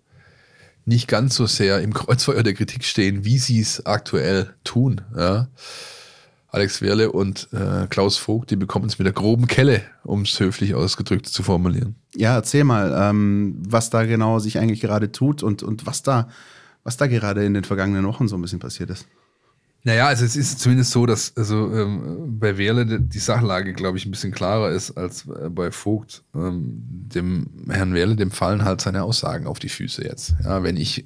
nicht ganz so sehr im Kreuzfeuer der Kritik stehen, wie sie es aktuell tun. Ja. Alex Werle und äh, Klaus Vogt, die bekommen es mit der groben Kelle, um es höflich ausgedrückt zu formulieren. Ja, erzähl mal, ähm, was da genau sich eigentlich gerade tut und, und was, da, was da gerade in den vergangenen Wochen so ein bisschen passiert ist. Naja, also es ist zumindest so, dass also ähm, bei Wehrle die Sachlage, glaube ich, ein bisschen klarer ist als äh, bei Vogt. Ähm, dem Herrn Wehrle, dem fallen halt seine Aussagen auf die Füße jetzt. Ja, wenn ich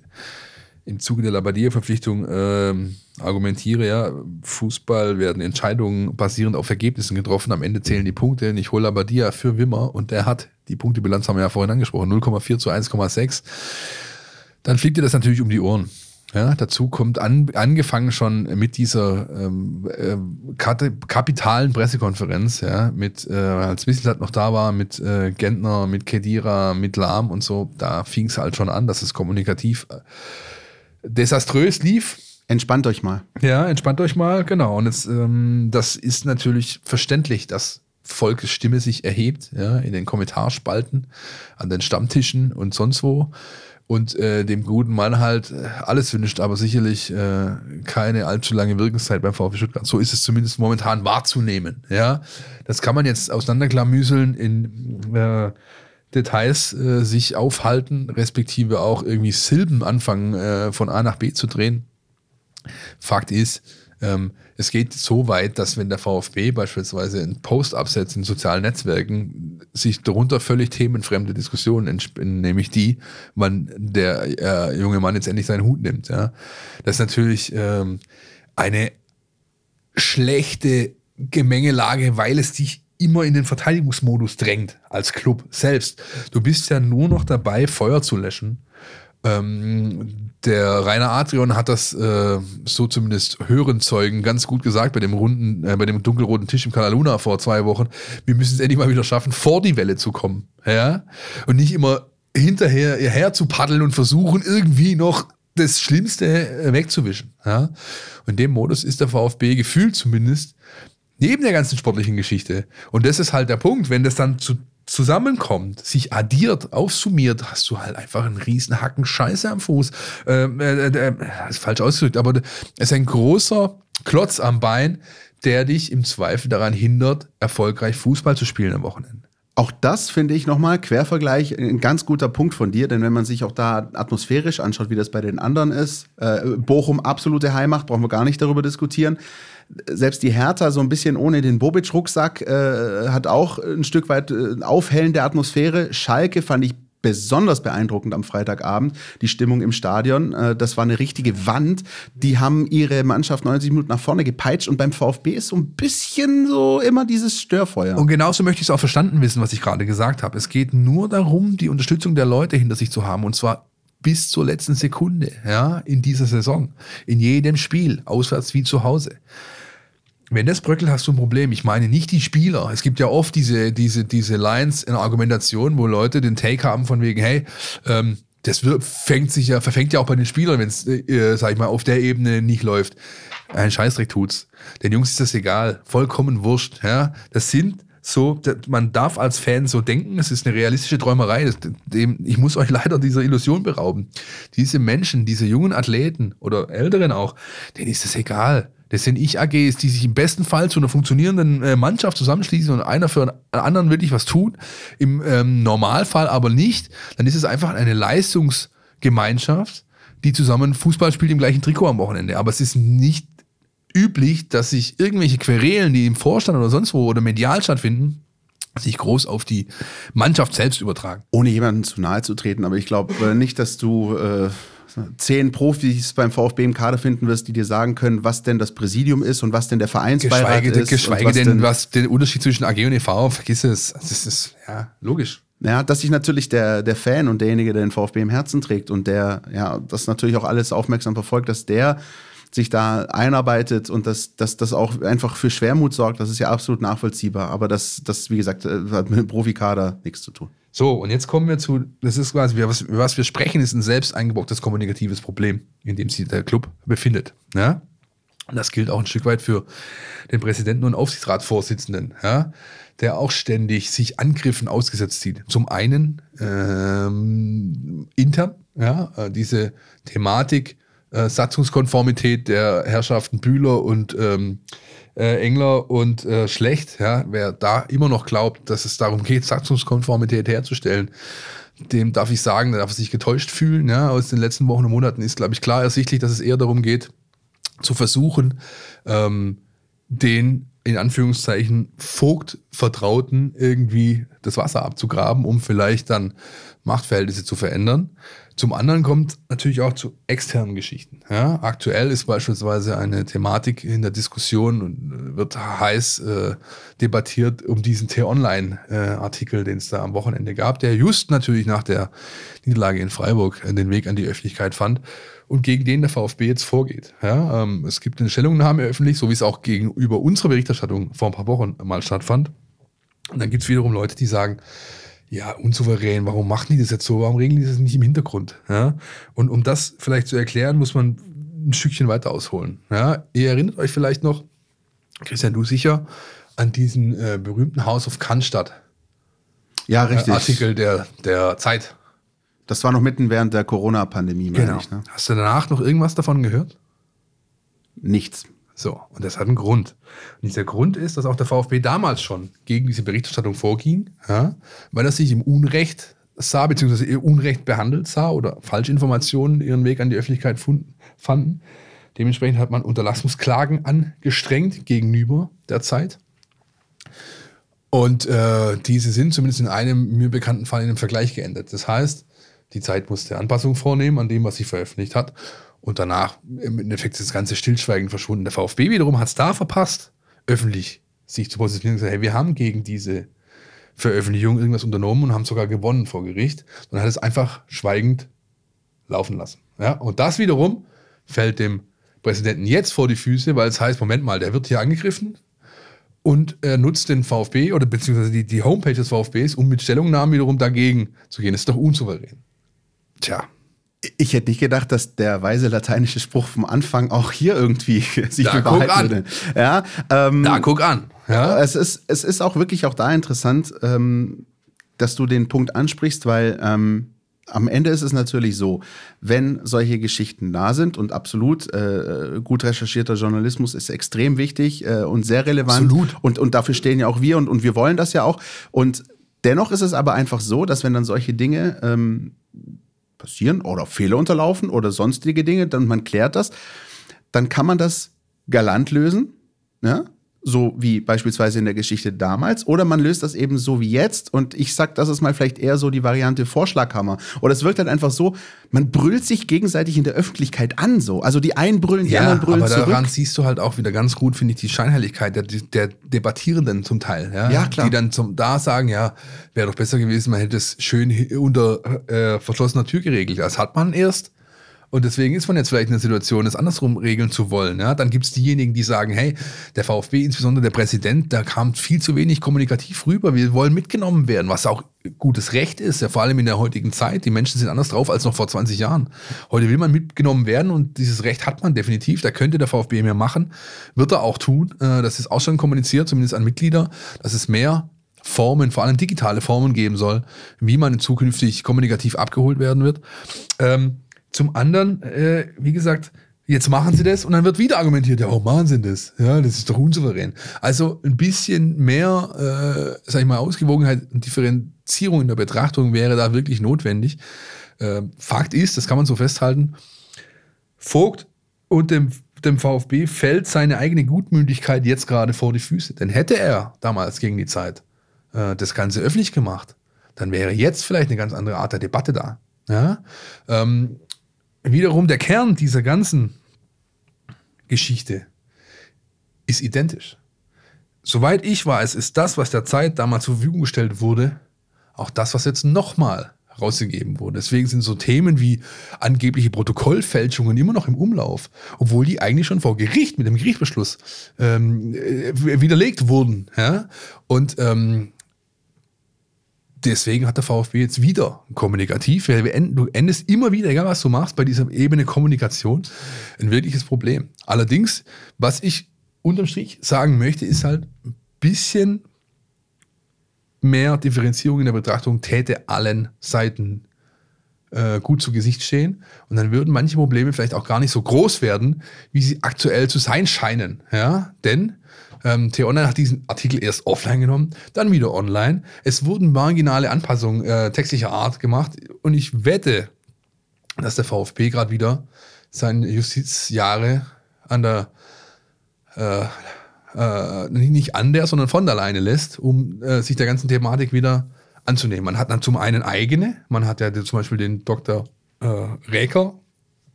im Zuge der Labadia-Verpflichtung ähm, argumentiere, ja, Fußball werden Entscheidungen basierend auf Ergebnissen getroffen, am Ende zählen die Punkte. Und ich hole Labadia für Wimmer und der hat, die Punktebilanz haben wir ja vorhin angesprochen, 0,4 zu 1,6. Dann fliegt dir das natürlich um die Ohren. Ja, dazu kommt an, angefangen schon mit dieser ähm, äh, kapitalen Pressekonferenz, ja, mit, äh, als Wissenstadt noch da war, mit äh, Gentner, mit Kedira, mit Lahm und so, da fing es halt schon an, dass es kommunikativ äh, desaströs lief. Entspannt euch mal. Ja, entspannt euch mal, genau. Und jetzt, ähm, das ist natürlich verständlich, dass Volkes Stimme sich erhebt, ja, in den Kommentarspalten, an den Stammtischen und sonst wo und äh, dem guten Mann halt äh, alles wünscht, aber sicherlich äh, keine allzu lange Wirkungszeit beim VfB Stuttgart. So ist es zumindest momentan wahrzunehmen. Ja, das kann man jetzt auseinanderklamüseln in äh, Details äh, sich aufhalten, respektive auch irgendwie Silben anfangen äh, von A nach B zu drehen. Fakt ist, ähm, es geht so weit, dass wenn der VfB beispielsweise einen Post absetzt in sozialen Netzwerken, sich darunter völlig themenfremde Diskussionen entspinnen, nämlich die, wann der äh, junge Mann jetzt endlich seinen Hut nimmt. Ja. Das ist natürlich ähm, eine schlechte Gemengelage, weil es dich immer in den Verteidigungsmodus drängt als Club selbst. Du bist ja nur noch dabei, Feuer zu löschen ähm, der Rainer Adrian hat das äh, so zumindest Hörenzeugen ganz gut gesagt bei dem runden, äh, bei dem dunkelroten Tisch im Kalaluna vor zwei Wochen. Wir müssen es endlich mal wieder schaffen, vor die Welle zu kommen. Ja? Und nicht immer hinterher her zu paddeln und versuchen, irgendwie noch das Schlimmste äh, wegzuwischen. Ja? Und dem Modus ist der VfB gefühlt zumindest neben der ganzen sportlichen Geschichte. Und das ist halt der Punkt, wenn das dann zu zusammenkommt, sich addiert, aufsummiert, hast du halt einfach einen riesen Hacken Scheiße am Fuß. Ähm, äh, äh, äh, ist falsch ausgedrückt, aber es ist ein großer Klotz am Bein, der dich im Zweifel daran hindert, erfolgreich Fußball zu spielen am Wochenende. Auch das finde ich nochmal, Quervergleich, ein ganz guter Punkt von dir, denn wenn man sich auch da atmosphärisch anschaut, wie das bei den anderen ist, äh, Bochum absolute Heimacht, brauchen wir gar nicht darüber diskutieren selbst die Hertha so ein bisschen ohne den Bobic-Rucksack äh, hat auch ein Stück weit äh, aufhellende Atmosphäre. Schalke fand ich besonders beeindruckend am Freitagabend, die Stimmung im Stadion. Äh, das war eine richtige Wand. Die haben ihre Mannschaft 90 Minuten nach vorne gepeitscht und beim VfB ist so ein bisschen so immer dieses Störfeuer. Und genauso möchte ich es auch verstanden wissen, was ich gerade gesagt habe. Es geht nur darum, die Unterstützung der Leute hinter sich zu haben und zwar bis zur letzten Sekunde, ja, in dieser Saison. In jedem Spiel, auswärts wie zu Hause. Wenn das bröckelt, hast du ein Problem. Ich meine nicht die Spieler. Es gibt ja oft diese, diese, diese Lines in Argumentation, wo Leute den Take haben von wegen, hey, ähm, das wird, fängt sich ja, verfängt ja auch bei den Spielern, wenn es, äh, sag ich mal, auf der Ebene nicht läuft. Ein Scheißdreck tut's. Den Jungs ist das egal. Vollkommen wurscht. Ja? Das sind so, man darf als Fan so denken, es ist eine realistische Träumerei. Das, dem, ich muss euch *laughs* leider dieser Illusion berauben. Diese Menschen, diese jungen Athleten oder Älteren auch, denen ist das egal. Das sind Ich-AGs, die sich im besten Fall zu einer funktionierenden äh, Mannschaft zusammenschließen und einer für einen anderen wirklich was tut. Im ähm, Normalfall aber nicht. Dann ist es einfach eine Leistungsgemeinschaft, die zusammen Fußball spielt im gleichen Trikot am Wochenende. Aber es ist nicht üblich, dass sich irgendwelche Querelen, die im Vorstand oder sonst wo oder medial stattfinden, sich groß auf die Mannschaft selbst übertragen. Ohne jemanden zu nahe zu treten, aber ich glaube äh, nicht, dass du äh, zehn Profis beim VfB im Kader finden wirst, die dir sagen können, was denn das Präsidium ist und was denn der Vereinsbeirat geschweige, ist. Geschweige was denn, denn, was der Unterschied zwischen AG und EV, vergiss es. Das ist ja logisch. Ja, dass sich natürlich der, der Fan und derjenige, der den VfB im Herzen trägt und der ja das natürlich auch alles aufmerksam verfolgt, dass der sich da einarbeitet und dass, dass das auch einfach für Schwermut sorgt, das ist ja absolut nachvollziehbar. Aber das, das wie gesagt, äh, hat mit dem Profikader nichts zu tun. So, und jetzt kommen wir zu, das ist quasi, was, was wir sprechen, ist ein selbst eingebautes kommunikatives Problem, in dem sich der Club befindet. Ja? Und das gilt auch ein Stück weit für den Präsidenten und Aufsichtsratsvorsitzenden, ja? der auch ständig sich Angriffen ausgesetzt sieht. Zum einen ähm, intern, ja, äh, diese Thematik, äh, Satzungskonformität der Herrschaften Bühler und ähm, äh, Engler und äh, Schlecht, ja, wer da immer noch glaubt, dass es darum geht, Satzungskonformität herzustellen, dem darf ich sagen, der darf sich getäuscht fühlen. Ja. Aus den letzten Wochen und Monaten ist, glaube ich, klar ersichtlich, dass es eher darum geht, zu versuchen, ähm, den in Anführungszeichen Vogtvertrauten irgendwie das Wasser abzugraben, um vielleicht dann Machtverhältnisse zu verändern. Zum anderen kommt natürlich auch zu externen Geschichten. Ja, aktuell ist beispielsweise eine Thematik in der Diskussion und wird heiß äh, debattiert um diesen T-Online-Artikel, den es da am Wochenende gab, der just natürlich nach der Niederlage in Freiburg den Weg an die Öffentlichkeit fand und gegen den der VfB jetzt vorgeht. Ja, ähm, es gibt eine Stellungnahme öffentlich, so wie es auch gegenüber unserer Berichterstattung vor ein paar Wochen mal stattfand. Und dann gibt es wiederum Leute, die sagen, ja, unsouverän, warum machen die das jetzt so? Warum regeln die das nicht im Hintergrund? Ja? Und um das vielleicht zu erklären, muss man ein Stückchen weiter ausholen. Ja? Ihr erinnert euch vielleicht noch, Christian, du sicher, an diesen äh, berühmten House of Cannstatt. Ja, richtig. Äh, Artikel der, der Zeit. Das war noch mitten während der Corona-Pandemie, genau. Ich, ne? Hast du danach noch irgendwas davon gehört? Nichts. So, und das hat einen Grund. Und dieser Grund ist, dass auch der VfB damals schon gegen diese Berichterstattung vorging, ja, weil er sich im Unrecht sah, beziehungsweise ihr Unrecht behandelt sah oder Falschinformationen ihren Weg an die Öffentlichkeit fanden. Dementsprechend hat man Unterlassungsklagen angestrengt gegenüber der Zeit. Und äh, diese sind zumindest in einem mir bekannten Fall in einem Vergleich geendet. Das heißt, die Zeit musste Anpassungen vornehmen an dem, was sie veröffentlicht hat. Und danach im Endeffekt ist das ganze Stillschweigen verschwunden. Der VfB wiederum hat es da verpasst, öffentlich sich zu positionieren und gesagt, hey, wir haben gegen diese Veröffentlichung irgendwas unternommen und haben sogar gewonnen vor Gericht. Und hat es einfach schweigend laufen lassen. Ja? Und das wiederum fällt dem Präsidenten jetzt vor die Füße, weil es heißt, Moment mal, der wird hier angegriffen und er nutzt den VfB oder beziehungsweise die, die Homepage des VfBs, um mit Stellungnahmen wiederum dagegen zu gehen. Das ist doch unsouverän. Tja, ich hätte nicht gedacht, dass der weise lateinische Spruch vom Anfang auch hier irgendwie *laughs* sich da bewahrheiten würde. Ja, ähm, da guck an. Ja. Es, ist, es ist auch wirklich auch da interessant, ähm, dass du den Punkt ansprichst, weil ähm, am Ende ist es natürlich so, wenn solche Geschichten da sind und absolut äh, gut recherchierter Journalismus ist extrem wichtig äh, und sehr relevant. Absolut. Und, und dafür stehen ja auch wir und, und wir wollen das ja auch. Und dennoch ist es aber einfach so, dass wenn dann solche Dinge ähm, passieren oder Fehler unterlaufen oder sonstige Dinge, dann man klärt das, dann kann man das galant lösen, ja? So wie beispielsweise in der Geschichte damals, oder man löst das eben so wie jetzt und ich sag, das ist mal vielleicht eher so die Variante Vorschlaghammer. Oder es wirkt halt einfach so, man brüllt sich gegenseitig in der Öffentlichkeit an, so. Also die einen brüllen, die ja, anderen brüllen aber daran siehst du halt auch wieder ganz gut, finde ich, die Scheinheiligkeit der, der Debattierenden zum Teil, ja? ja, klar. Die dann zum, da sagen, ja, wäre doch besser gewesen, man hätte es schön unter äh, verschlossener Tür geregelt. Das hat man erst Und deswegen ist man jetzt vielleicht in der Situation, es andersrum regeln zu wollen. Ja? Dann gibt es diejenigen, die sagen, hey, der VfB, insbesondere der Präsident, da kam viel zu wenig kommunikativ rüber. Wir wollen mitgenommen werden, was auch gutes Recht ist, ja, vor allem in der heutigen Zeit. Die Menschen sind anders drauf als noch vor 20 Jahren. Heute will man mitgenommen werden und dieses Recht hat man definitiv. Da könnte der VfB mehr machen. Wird er auch tun. Äh, das ist auch schon kommuniziert, zumindest an Mitglieder, dass es mehr Formen, vor allem digitale Formen geben soll, wie man zukünftig kommunikativ abgeholt werden wird. Ähm, zum anderen, äh, wie gesagt, jetzt machen sie das und dann wird wieder argumentiert, ja, warum machen sie das? Ja, das ist doch unsouverän. Also ein bisschen mehr, äh, sag ich mal, Ausgewogenheit und Differenzierung in der Betrachtung wäre da wirklich notwendig. Äh, Fakt ist, das kann man so festhalten, Vogt und dem, dem VfB fällt seine eigene Gutmütigkeit jetzt gerade vor die Füße. Denn hätte er damals gegen die Zeit äh, das Ganze öffentlich gemacht, dann wäre jetzt vielleicht eine ganz andere Art der Debatte da. Ja? Ähm, wiederum der Kern dieser ganzen Geschichte ist identisch. Soweit ich weiß, ist das, was der Zeit damals zur Verfügung gestellt wurde, auch das, was jetzt nochmal rausgegeben wurde. Deswegen sind so Themen wie angebliche Protokollfälschungen immer noch im Umlauf, obwohl die eigentlich schon vor Gericht mit dem Gerichtsbeschluss ähm, äh, widerlegt wurden. Ja? Und ähm, deswegen hat der VfB jetzt wieder kommunikativ, du endest immer wieder, egal was du machst, bei dieser Ebene Kommunikation ein wirkliches Problem. Allerdings, was ich unterm Strich sagen möchte, ist halt ein bisschen mehr Differenzierung in der Betrachtung täte allen Seiten äh, gut zu Gesicht stehen. Und dann würden manche Probleme vielleicht auch gar nicht so groß werden, wie sie aktuell zu sein scheinen. Ja? Denn ähm, T-Online hat diesen Artikel erst offline genommen, dann wieder online. Es wurden marginale Anpassungen äh, textlicher Art gemacht und ich wette, dass der VfB gerade wieder seine Justizjahre an der äh, äh, nicht an der, sondern von der Leine lässt, um äh, sich der ganzen Thematik wieder anzunehmen. Man hat dann zum einen eigene, man hat ja zum Beispiel den Dr. Äh, Räker,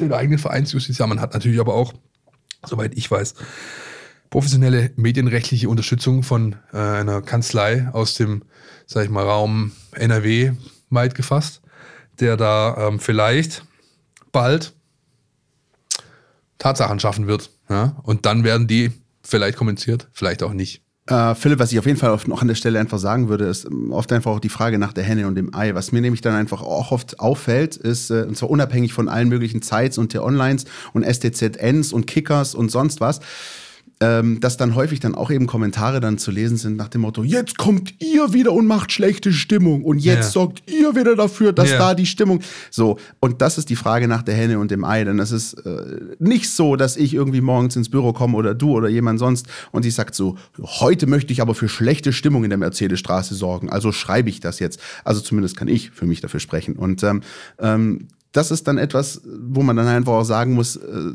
den eigenen Vereinsjustiz, man hat natürlich aber auch, soweit ich weiß, professionelle medienrechtliche Unterstützung von äh, einer Kanzlei aus dem, sag ich mal, Raum NRW weit gefasst, der da ähm, vielleicht bald Tatsachen schaffen wird. Ja? Und dann werden die vielleicht kommuniziert, vielleicht auch nicht. Äh, Philipp, was ich auf jeden Fall noch an der Stelle einfach sagen würde, ist ähm, oft einfach auch die Frage nach der Henne und dem Ei. Was mir nämlich dann einfach auch oft auffällt, ist, äh, und zwar unabhängig von allen möglichen Sites und der Onlines und STZNs und Kickers und sonst was, ähm, dass dann häufig dann auch eben Kommentare dann zu lesen sind nach dem Motto, jetzt kommt ihr wieder und macht schlechte Stimmung und jetzt ja. sorgt ihr wieder dafür, dass ja. da die Stimmung so und das ist die Frage nach der Henne und dem Ei, denn es ist äh, nicht so, dass ich irgendwie morgens ins Büro komme oder du oder jemand sonst und ich sagt so, heute möchte ich aber für schlechte Stimmung in der Mercedesstraße sorgen, also schreibe ich das jetzt, also zumindest kann ich für mich dafür sprechen und ähm, ähm, das ist dann etwas, wo man dann einfach auch sagen muss, äh,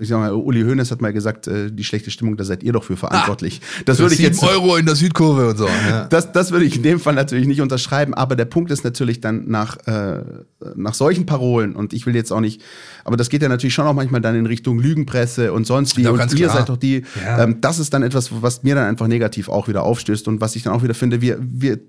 ich sag mal, Uli Hoeneß hat mal gesagt, äh, die schlechte Stimmung, da seid ihr doch für verantwortlich. Ah, das würde ich jetzt Euro in der Südkurve und so. *laughs* Ja. Das, das würde ich in dem Fall natürlich nicht unterschreiben. Aber der Punkt ist natürlich dann nach, äh, nach solchen Parolen und ich will jetzt auch nicht, aber das geht ja natürlich schon auch manchmal dann in Richtung Lügenpresse und sonst wie. Und ihr klar. seid doch die. Ja. Ähm, das ist dann etwas, was mir dann einfach negativ auch wieder aufstößt und was ich dann auch wieder finde, wir, wir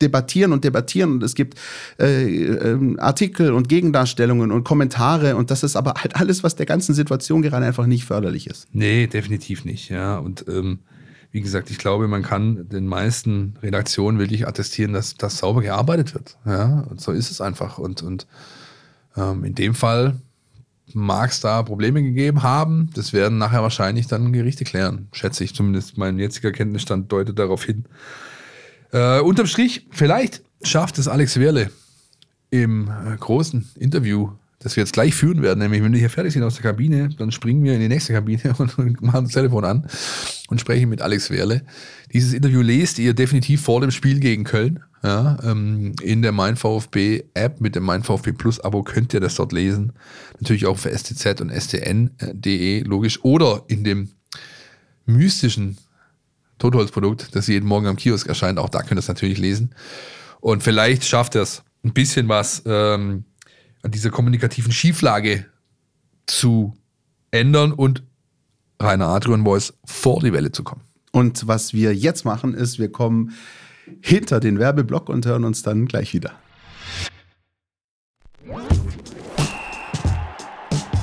debattieren und debattieren und es gibt äh, äh, Artikel und Gegendarstellungen und Kommentare und das ist aber halt alles, was der ganzen Situation gerade einfach nicht förderlich ist. Nee, definitiv nicht, ja. Und ähm, wie gesagt, ich glaube, man kann den meisten Redaktionen wirklich attestieren, dass das sauber gearbeitet wird. Ja, und so ist es einfach. Und, und ähm, in dem Fall mag es da Probleme gegeben haben. Das werden nachher wahrscheinlich dann Gerichte klären, schätze ich. Zumindest mein jetziger Kenntnisstand deutet darauf hin. Äh, unterm Strich, vielleicht schafft es Alex Werle im äh, großen Interview, das wir jetzt gleich führen werden. Nämlich, wenn wir hier fertig sind aus der Kabine, dann springen wir in die nächste Kabine *laughs* und machen das Telefon an und sprechen mit Alex Werle. Dieses Interview lest ihr definitiv vor dem Spiel gegen Köln. Ja, ähm, in der MeinVfB App mit dem MeinVfB Plus Abo könnt ihr das dort lesen. Natürlich auch für STZ und STN.de, logisch. Oder in dem mystischen Totholzprodukt, das jeden Morgen am Kiosk erscheint. Auch da könnt ihr es natürlich lesen. Und vielleicht schafft es, ein bisschen was ähm, an dieser kommunikativen Schieflage zu ändern und Rainer Adrian Voice vor die Welle zu kommen. Und was wir jetzt machen, ist, wir kommen hinter den Werbeblock und hören uns dann gleich wieder.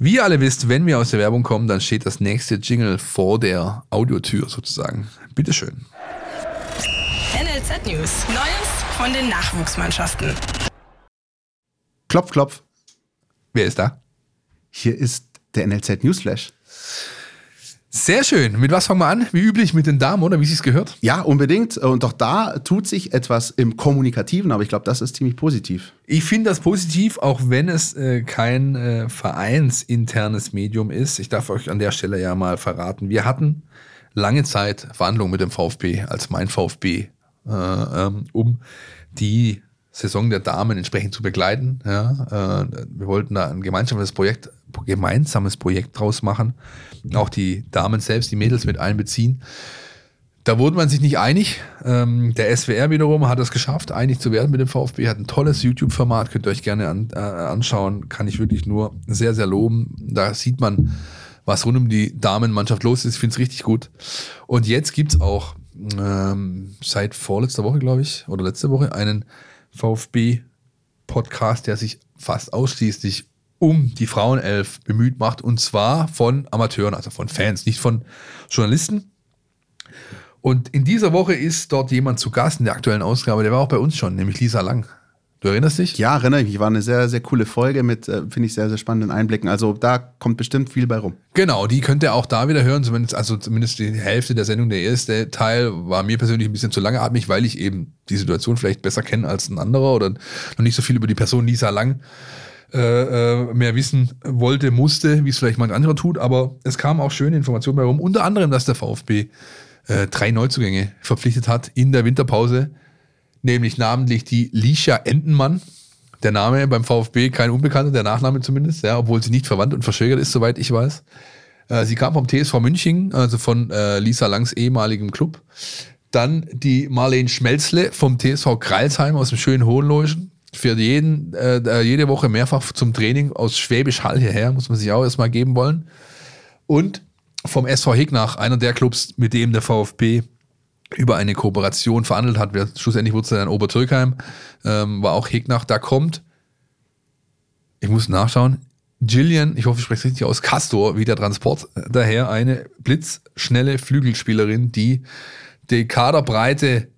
Wie ihr alle wisst, wenn wir aus der Werbung kommen, dann steht das nächste Jingle vor der Audiotür sozusagen. Bitteschön. NLZ News. Neues von den Nachwuchsmannschaften. Klopf, klopf. Wer ist da? Hier ist der NLZ Newsflash. Sehr schön. Mit was fangen wir an? Wie üblich mit den Damen, oder wie sie es gehört? Ja, unbedingt. Und auch da tut sich etwas im Kommunikativen, aber ich glaube, das ist ziemlich positiv. Ich finde das positiv, auch wenn es äh, kein äh, vereinsinternes Medium ist. Ich darf euch an der Stelle ja mal verraten. Wir hatten lange Zeit Verhandlungen mit dem VfB als mein VfB, äh, ähm, um die Saison der Damen entsprechend zu begleiten. Ja, äh, wir wollten da ein gemeinsames Projekt, gemeinsames Projekt draus machen. Auch die Damen selbst, die Mädels mit einbeziehen. Da wurde man sich nicht einig. Ähm, der SWR wiederum hat es geschafft, einig zu werden mit dem VfB. Hat ein tolles YouTube-Format, könnt ihr euch gerne an, äh, anschauen. Kann ich wirklich nur sehr, sehr loben. Da sieht man, was rund um die Damenmannschaft los ist. Ich finde es richtig gut. Und jetzt gibt es auch ähm, seit vorletzter Woche, glaube ich, oder letzte Woche, einen VfB-Podcast, der sich fast ausschließlich um die Frauenelf bemüht macht und zwar von Amateuren, also von Fans, nicht von Journalisten. Und in dieser Woche ist dort jemand zu Gast in der aktuellen Ausgabe, der war auch bei uns schon, nämlich Lisa Lang. Du erinnerst dich? Ja, erinnere ich mich. War eine sehr, sehr coole Folge mit, äh, finde ich, sehr, sehr spannenden Einblicken. Also da kommt bestimmt viel bei rum. Genau, die könnt ihr auch da wieder hören. Zumindest, also zumindest die Hälfte der Sendung. Der erste Teil war mir persönlich ein bisschen zu langatmig, weil ich eben die Situation vielleicht besser kenne als ein anderer oder noch nicht so viel über die Person Lisa Lang äh, äh, mehr wissen wollte, musste, wie es vielleicht manch anderer tut. Aber es kamen auch schöne Informationen bei rum. Unter anderem, dass der VfB äh, drei Neuzugänge verpflichtet hat in der Winterpause nämlich namentlich die Lisha Entenmann. Der Name beim VfB kein Unbekannter, der Nachname zumindest, ja, obwohl sie nicht verwandt und verschwägert ist, soweit ich weiß. Äh, sie kam vom TSV München, also von äh, Lisa Langs ehemaligem Club. Dann die Marlene Schmelzle vom TSV Kreilsheim aus dem schönen Hohenloischen. Für jeden, äh, jede Woche mehrfach zum Training aus Schwäbisch Hall hierher, muss man sich auch erstmal geben wollen. Und vom SV Hignach, einer der Clubs, mit dem der VfB über eine Kooperation verhandelt hat. Schlussendlich wurde es dann Obertürkheim, ähm, war auch Hegnach. Da kommt, ich muss nachschauen, Gillian, ich hoffe, ich spreche es richtig aus, Castor, wie der Transport daher, eine blitzschnelle Flügelspielerin, die die Kaderbreite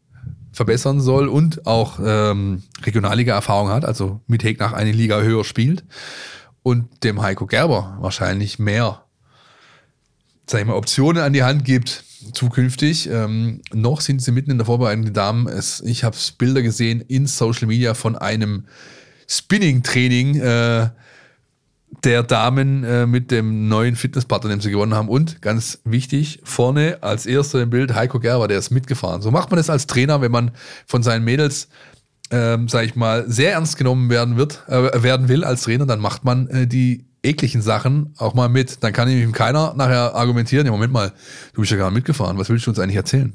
verbessern soll und auch ähm, Regionalliga-Erfahrung hat, also mit Hegnach eine Liga höher spielt und dem Heiko Gerber wahrscheinlich mehr, sag ich mal, Optionen an die Hand gibt, zukünftig. Ähm, noch sind sie mitten in der Vorbereitung, die Damen. Es, ich habe Bilder gesehen in Social Media von einem Spinning-Training äh, der Damen äh, mit dem neuen Fitnesspartner, den sie gewonnen haben. Und ganz wichtig, vorne als erster im Bild Heiko Gerber, der ist mitgefahren. So macht man das als Trainer, wenn man von seinen Mädels ähm, sag ich mal, sehr ernst genommen werden wird, äh, werden will als Trainer, dann macht man äh, die ekligen Sachen auch mal mit. Dann kann ihm keiner nachher argumentieren, ja, Moment mal, du bist ja nicht mitgefahren, was willst du uns eigentlich erzählen?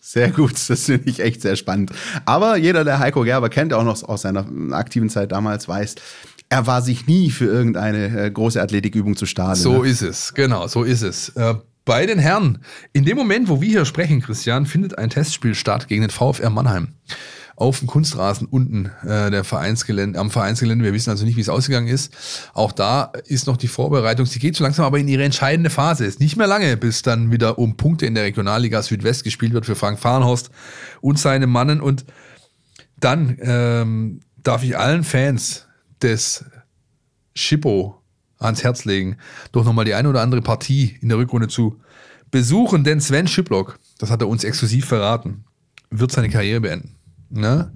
Sehr gut, das finde ich echt sehr spannend. Aber jeder, der Heiko Gerber kennt, auch noch aus seiner aktiven Zeit damals, weiß, er war sich nie für irgendeine äh, große Athletikübung zu starten. So ne? ist es, genau, so ist es. Äh, bei den Herren, in dem Moment, wo wir hier sprechen, Christian, findet ein Testspiel statt gegen den VfR Mannheim auf dem Kunstrasen unten äh, der Vereinsgelände, am Vereinsgelände. Wir wissen also nicht, wie es ausgegangen ist. Auch da ist noch die Vorbereitung. Sie geht so langsam aber in ihre entscheidende Phase. Es ist nicht mehr lange, bis dann wieder um Punkte in der Regionalliga Südwest gespielt wird für Frank Fahrenhorst und seine Mannen. Und dann ähm, darf ich allen Fans des Schippo ans Herz legen, doch nochmal die eine oder andere Partie in der Rückrunde zu besuchen, denn Sven Schiplock, das hat er uns exklusiv verraten, wird seine Karriere beenden. Ne?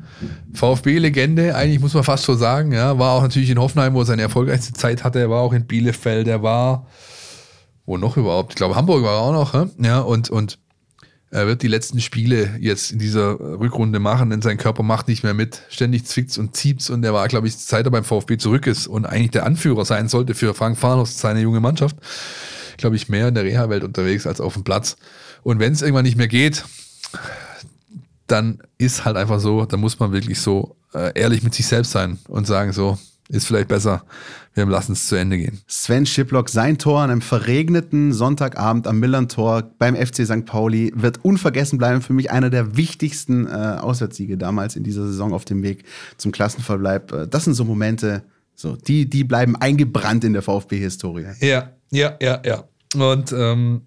VfB-Legende, eigentlich muss man fast so sagen, ja, war auch natürlich in Hoffenheim, wo er seine erfolgreichste Zeit hatte, er war auch in Bielefeld, er war, wo noch überhaupt? Ich glaube, Hamburg war er auch noch, ja, und, und er wird die letzten Spiele jetzt in dieser Rückrunde machen, denn sein Körper macht nicht mehr mit. Ständig zwickt's und zieht's und er war, glaube ich, seit er beim VfB zurück ist und eigentlich der Anführer sein sollte für Frank Farnos, seine junge Mannschaft, glaube ich, mehr in der Reha-Welt unterwegs als auf dem Platz. Und wenn es irgendwann nicht mehr geht, dann ist halt einfach so, da muss man wirklich so äh, ehrlich mit sich selbst sein und sagen so, ist vielleicht besser, wir lassen es zu Ende gehen. Sven Schiplock, sein Tor an einem verregneten Sonntagabend am Millern-Tor beim FC St. Pauli wird unvergessen bleiben. Für mich einer der wichtigsten äh, Auswärtssiege damals in dieser Saison auf dem Weg zum Klassenverbleib. Äh, das sind so Momente, so, die, die bleiben eingebrannt in der VfB-Historie. Ja, ja, ja, ja. Und ähm,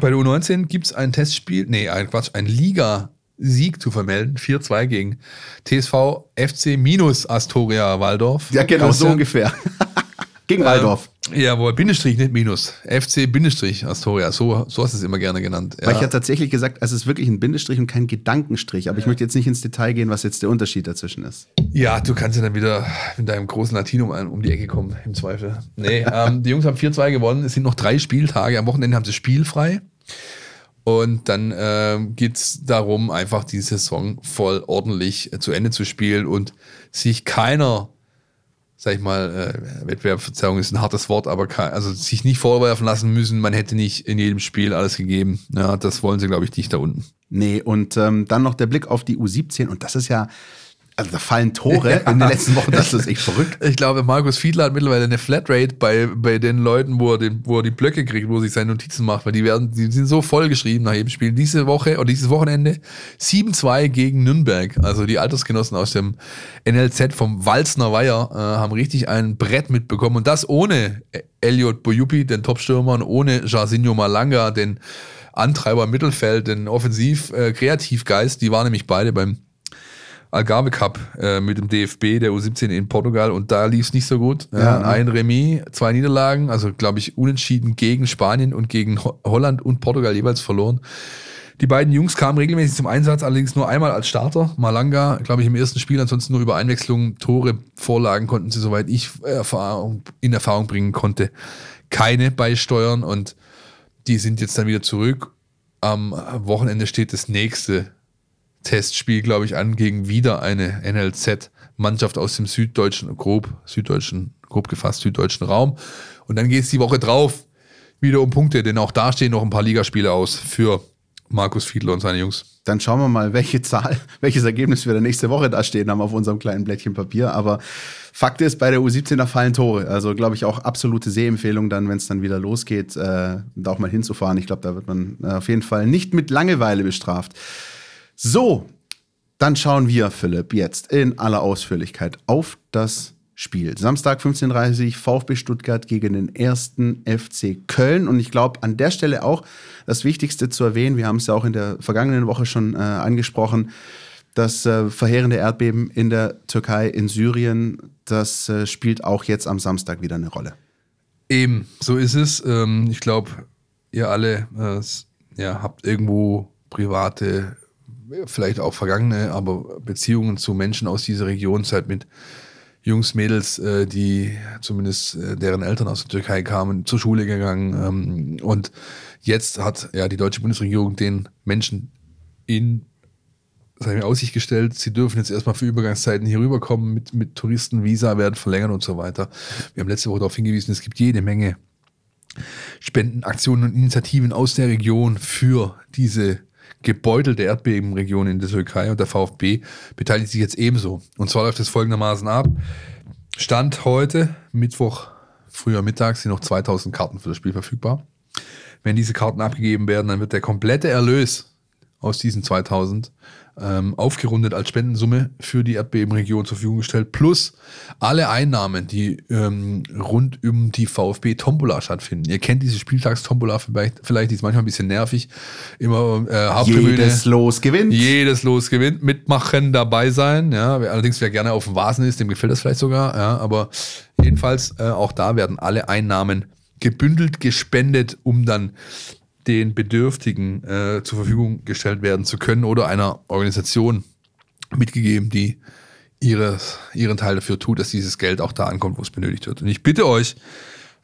bei der U19 gibt es ein Testspiel, nee, ein Quatsch, ein Liga- Sieg zu vermelden. 4-2 gegen TSV FC minus Astoria Waldorf. Ja, genau, Christian. so ungefähr. *laughs* gegen Waldorf. Äh, jawohl, Bindestrich, nicht Minus. FC Bindestrich Astoria, so, so hast du es immer gerne genannt. Ja. Weil ich ja tatsächlich gesagt, es ist wirklich ein Bindestrich und kein Gedankenstrich. Aber ja. ich möchte jetzt nicht ins Detail gehen, was jetzt der Unterschied dazwischen ist. Ja, du kannst ja dann wieder mit deinem großen Latinum um die Ecke kommen, im Zweifel. Nee, ähm, die Jungs haben 4-2 gewonnen. Es sind noch drei Spieltage. Am Wochenende haben sie spielfrei. Und dann äh, geht es darum, einfach die Saison voll ordentlich äh, zu Ende zu spielen und sich keiner, sag ich mal, äh, Wettbewerbsverzerrung ist ein hartes Wort, aber kein, also sich nicht vorwerfen lassen müssen, man hätte nicht in jedem Spiel alles gegeben. Ja, das wollen sie, glaube ich, nicht da unten. Nee, und ähm, dann noch der Blick auf die U17 und das ist ja also da fallen Tore *laughs* in den letzten Wochen, das ist echt verrückt. Ich glaube, Markus Fiedler hat mittlerweile eine Flatrate bei, bei den Leuten, wo er, den, wo er die Blöcke kriegt, wo er sich seine Notizen macht, weil die werden, die sind so voll geschrieben nach jedem Spiel. Diese Woche oder dieses Wochenende 7-2 gegen Nürnberg. Also die Altersgenossen aus dem NLZ vom Walzner Weiher äh, haben richtig ein Brett mitbekommen und das ohne Elliot Boyupi, den Topstürmer, und ohne Jarsinho Malanga, den Antreiber im Mittelfeld, den Offensiv-Kreativgeist. Äh, die waren nämlich beide beim Algarve Cup äh, mit dem DFB der U17 in Portugal und da lief es nicht so gut. Ja, äh, ein Remis, zwei Niederlagen, also glaube ich unentschieden gegen Spanien und gegen Holland und Portugal jeweils verloren. Die beiden Jungs kamen regelmäßig zum Einsatz, allerdings nur einmal als Starter. Malanga, glaube ich, im ersten Spiel, ansonsten nur über Einwechslung, Tore, Vorlagen konnten sie, soweit ich Erfahrung, in Erfahrung bringen konnte, keine beisteuern und die sind jetzt dann wieder zurück. Am Wochenende steht das nächste Testspiel, glaube ich, an gegen wieder eine NLZ-Mannschaft aus dem süddeutschen, grob, süddeutschen, grob gefasst, süddeutschen Raum. Und dann geht es die Woche drauf wieder um Punkte, denn auch da stehen noch ein paar Ligaspiele aus für Markus Fiedler und seine Jungs. Dann schauen wir mal, welche Zahl, *laughs* welches Ergebnis wir da nächste Woche da stehen haben auf unserem kleinen Blättchen Papier. Aber Fakt ist, bei der U17er fallen Tore. Also, glaube ich, auch absolute Sehempfehlung dann, wenn es dann wieder losgeht, äh, da auch mal hinzufahren. Ich glaube, da wird man äh, auf jeden Fall nicht mit Langeweile bestraft. So, dann schauen wir, Philipp, jetzt in aller Ausführlichkeit auf das Spiel. Samstag 15.30 Uhr VfB Stuttgart gegen den ersten FC Köln. Und ich glaube, an der Stelle auch das Wichtigste zu erwähnen, wir haben es ja auch in der vergangenen Woche schon äh, angesprochen, das äh, verheerende Erdbeben in der Türkei, in Syrien, das äh, spielt auch jetzt am Samstag wieder eine Rolle. Eben, so ist es. Ähm, ich glaube, ihr alle äh, ja, habt irgendwo private vielleicht auch vergangene, aber Beziehungen zu Menschen aus dieser Region, halt mit Jungs, Mädels, äh, die zumindest äh, deren Eltern aus der Türkei kamen, zur Schule gegangen. Ähm, und jetzt hat ja die deutsche Bundesregierung den Menschen in in Aussicht gestellt, sie dürfen jetzt erstmal für Übergangszeiten hier rüberkommen mit, mit Touristenvisa, werden verlängern und so weiter. Wir haben letzte Woche darauf hingewiesen, es gibt jede Menge Spendenaktionen und Initiativen aus der Region für diese gebeutelte Erdbebenregion in der Türkei und der VfB beteiligt sich jetzt ebenso. Und zwar läuft es folgendermaßen ab. Stand heute, Mittwoch, früher Mittag, sind noch 2000 Karten für das Spiel verfügbar. Wenn diese Karten abgegeben werden, dann wird der komplette Erlös aus diesen 2000 ähm, aufgerundet als Spendensumme für die Erdbebenregion zur Verfügung gestellt, plus alle Einnahmen, die ähm, rund um die VfB Tombola stattfinden. Ihr kennt diese Spieltagstombola vielleicht, vielleicht die ist manchmal ein bisschen nervig. Immer äh, Haupttribüne. Jedes Los gewinnt. Jedes Los gewinnt. Mitmachen, dabei sein. Ja, allerdings, wer gerne auf dem Vasen ist, dem gefällt das vielleicht sogar. Ja, aber jedenfalls, äh, auch da werden alle Einnahmen gebündelt, gespendet, um dann den Bedürftigen äh, zur Verfügung gestellt werden zu können oder einer Organisation mitgegeben, die ihres, ihren Teil dafür tut, dass dieses Geld auch da ankommt, wo es benötigt wird. Und ich bitte euch,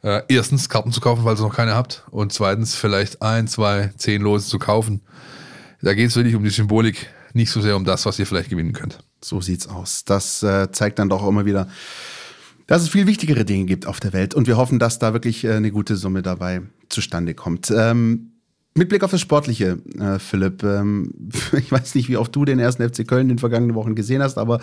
äh, erstens Karten zu kaufen, falls ihr noch keine habt, und zweitens vielleicht ein, zwei, zehn Lose zu kaufen. Da geht es wirklich um die Symbolik, nicht so sehr um das, was ihr vielleicht gewinnen könnt. So sieht's aus. Das äh, zeigt dann doch immer wieder, dass es viel wichtigere Dinge gibt auf der Welt und wir hoffen, dass da wirklich äh, eine gute Summe dabei zustande kommt. Ähm, mit Blick auf das Sportliche, äh, Philipp, ähm, *laughs* ich weiß nicht, wie oft du den ersten FC Köln in den vergangenen Wochen gesehen hast, aber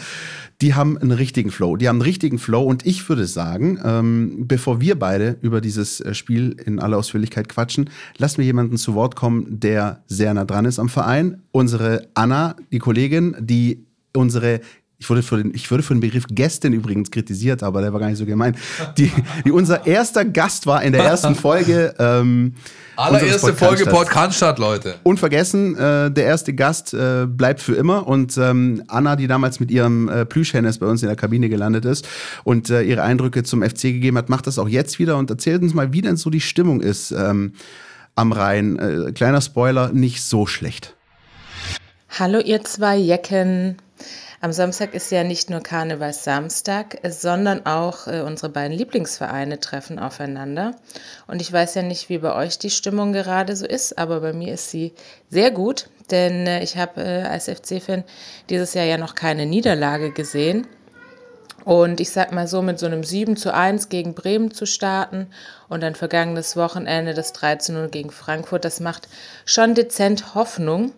die haben einen richtigen Flow. Die haben einen richtigen Flow und ich würde sagen, ähm, bevor wir beide über dieses äh, Spiel in aller Ausführlichkeit quatschen, lassen wir jemanden zu Wort kommen, der sehr nah dran ist am Verein. Unsere Anna, die Kollegin, die unsere ich wurde, für den, ich wurde für den Begriff Gästin übrigens kritisiert, aber der war gar nicht so gemein. Die, die unser erster Gast war in der ersten *laughs* Folge. Ähm, Allererste Folge Podcast, Leute. Unvergessen, äh, der erste Gast äh, bleibt für immer. Und ähm, Anna, die damals mit ihrem äh, Plüschhennes bei uns in der Kabine gelandet ist und äh, ihre Eindrücke zum FC gegeben hat, macht das auch jetzt wieder und erzählt uns mal, wie denn so die Stimmung ist ähm, am Rhein. Äh, kleiner Spoiler, nicht so schlecht. Hallo ihr zwei Jecken. Am Samstag ist ja nicht nur Karnevalssamstag, sondern auch äh, unsere beiden Lieblingsvereine treffen aufeinander. Und ich weiß ja nicht, wie bei euch die Stimmung gerade so ist, aber bei mir ist sie sehr gut, denn äh, ich habe äh, als FC-Fan dieses Jahr ja noch keine Niederlage gesehen. Und ich sag mal so, mit so einem 7 zu 1 gegen Bremen zu starten und dann vergangenes Wochenende das 3 zu 0 gegen Frankfurt, das macht schon dezent Hoffnung.